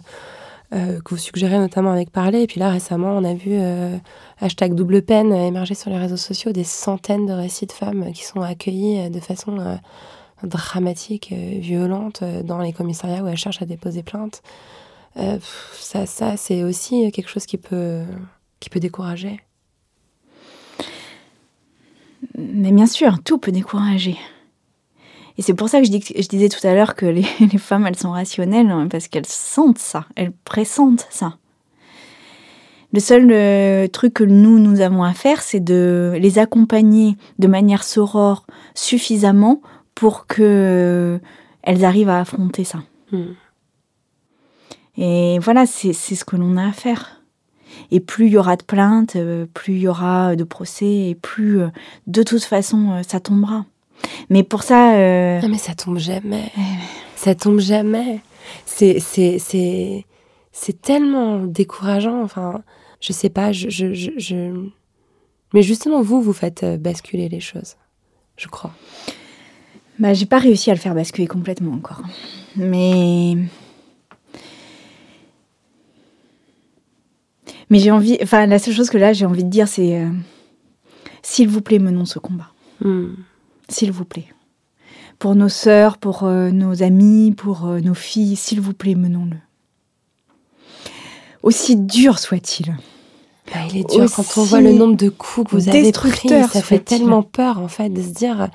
euh, que vous suggérez notamment avec Parler. Et puis là, récemment, on a vu hashtag double peine émerger sur les réseaux sociaux des centaines de récits de femmes qui sont accueillies de façon dramatique, violente dans les commissariats où elles cherchent à déposer plainte. Ça c'est aussi quelque chose qui peut, qui peut décourager. Mais bien sûr, tout peut décourager. Et c'est pour ça que je, dis, je disais tout à l'heure que les, (laughs) les femmes, elles sont rationnelles, hein, parce qu'elles sentent ça, elles pressentent ça. Le seul euh, truc que nous, nous avons à faire, c'est de les accompagner de manière sorore suffisamment pour que euh, elles arrivent à affronter ça. Mm. Et voilà, c'est ce que l'on a à faire. Et plus il y aura de plaintes, euh, plus il y aura de procès, et plus euh, de toute façon euh, ça tombera. Mais pour ça, euh, Non, mais ça tombe jamais. Ça tombe jamais. C'est, c'est, c'est, c'est tellement décourageant. Enfin, je sais pas, je, je, je, je- Mais justement, vous, vous faites euh, basculer les choses. Je crois. bah, j'ai pas réussi à le faire basculer complètement encore. Mais mais j'ai envie. Enfin, la seule chose que là j'ai envie de dire, c'est euh, s'il vous plaît, menons ce combat. Hmm. S'il vous plaît. Pour nos sœurs, pour euh, nos amis, pour euh, nos filles, s'il vous plaît, menons-le. Aussi dur soit-il. Bah, il est dur Aussi quand on voit le nombre de coups que vous avez pris. Ça fait tellement peur, en fait, de se dire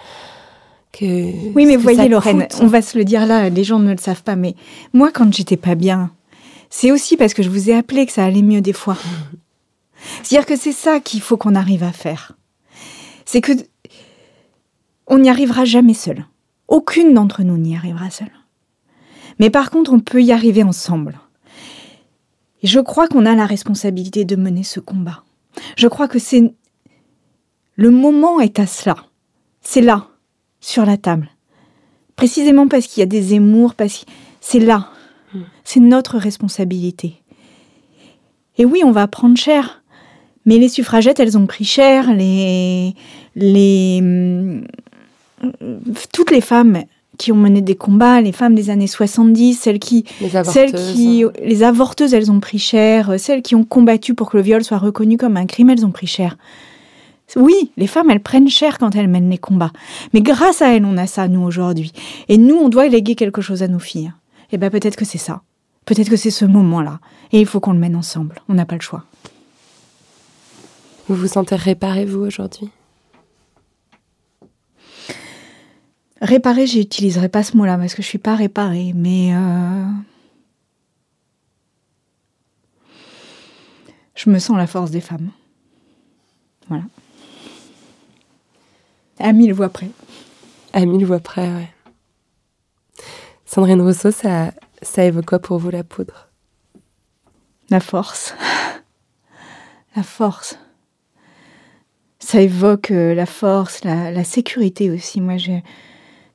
que. Oui, mais que voyez, Lorraine, coûte. on va se le dire là, les gens ne le savent pas, mais moi, quand j'étais pas bien, c'est aussi parce que je vous ai appelé que ça allait mieux des fois. C'est-à-dire que c'est ça qu'il faut qu'on arrive à faire. C'est que on n'y arrivera jamais seul. Aucune d'entre nous n'y arrivera seule. Mais par contre, on peut y arriver ensemble. Et je crois qu'on a la responsabilité de mener ce combat. Je crois que c'est le moment est à cela. C'est là, sur la table. Précisément parce qu'il y a des émours, parce que c'est là. C'est notre responsabilité. Et oui, on va prendre cher. Mais les suffragettes, elles ont pris cher. Les, les, hum, toutes les femmes qui ont mené des combats, les femmes des années 70, celles qui, Les celles avorteuses. qui, les avorteuses, elles ont pris cher. Celles qui ont combattu pour que le viol soit reconnu comme un crime, elles ont pris cher. Oui, les femmes, elles prennent cher quand elles mènent les combats. Mais grâce à elles, on a ça, nous, aujourd'hui. Et nous, on doit léguer quelque chose à nos filles. Et ben peut-être que c'est ça. Peut-être que c'est ce moment-là. Et il faut qu'on le mène ensemble. On n'a pas le choix. Vous vous sentez réparé, vous, aujourd'hui? Réparer, j'utiliserai pas ce mot-là parce que je suis pas réparée, mais euh, je me sens la force des femmes. Voilà. À mille voix près. À mille voix près, ouais. Sandrine Rousseau, ça, ça évoque quoi pour vous la poudre? La force. La force. Ça évoque euh, la force, la, sécurité aussi. Moi,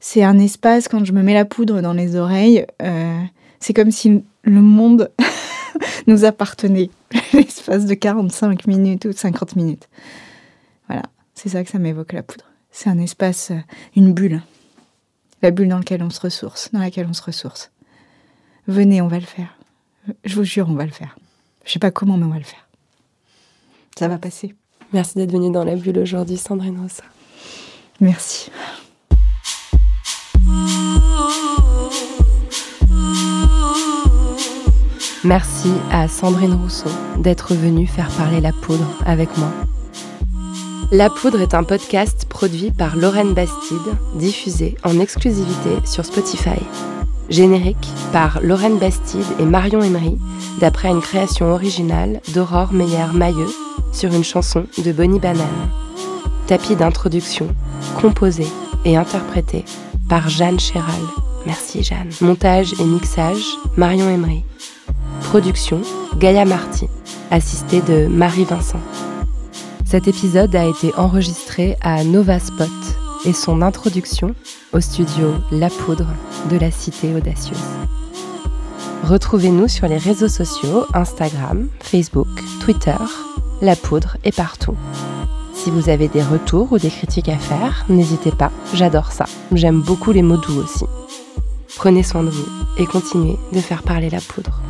c'est un espace, quand je me mets la poudre dans les oreilles, euh, c'est comme si le monde (laughs) nous appartenait, (laughs) l'espace de 45 minutes ou 50 minutes. Voilà, c'est ça que ça m'évoque la poudre. C'est un espace, euh, une bulle. La bulle dans laquelle on se ressource, dans laquelle on se ressource. Venez, on va le faire. Je vous jure, on va le faire. Je sais pas comment, mais on va le faire. Ça va passer. Merci d'être venue dans la bulle aujourd'hui, Sandrine Rossa. Merci. Merci à Sandrine Rousseau d'être venue faire parler la poudre avec moi. La poudre est un podcast produit par Lorraine Bastide, diffusé en exclusivité sur Spotify. Générique par Lorraine Bastide et Marion Emery, d'après une création originale d'Aurore Meyer-Mailleux sur une chanson de Bonnie Banane. Tapis d'introduction, composé et interprété par Jeanne Chéral. Merci Jeanne. Montage et mixage, Marion Emery. Production, Gaïa Marty, assistée de Marie Vincent. Cet épisode a été enregistré à Nova Spot et son introduction au studio La Poudre de la Cité Audacieuse. Retrouvez-nous sur les réseaux sociaux Instagram, Facebook, Twitter. La Poudre est partout. Si vous avez des retours ou des critiques à faire, n'hésitez pas, j'adore ça. J'aime beaucoup les mots doux aussi. Prenez soin de vous et continuez de faire parler la poudre.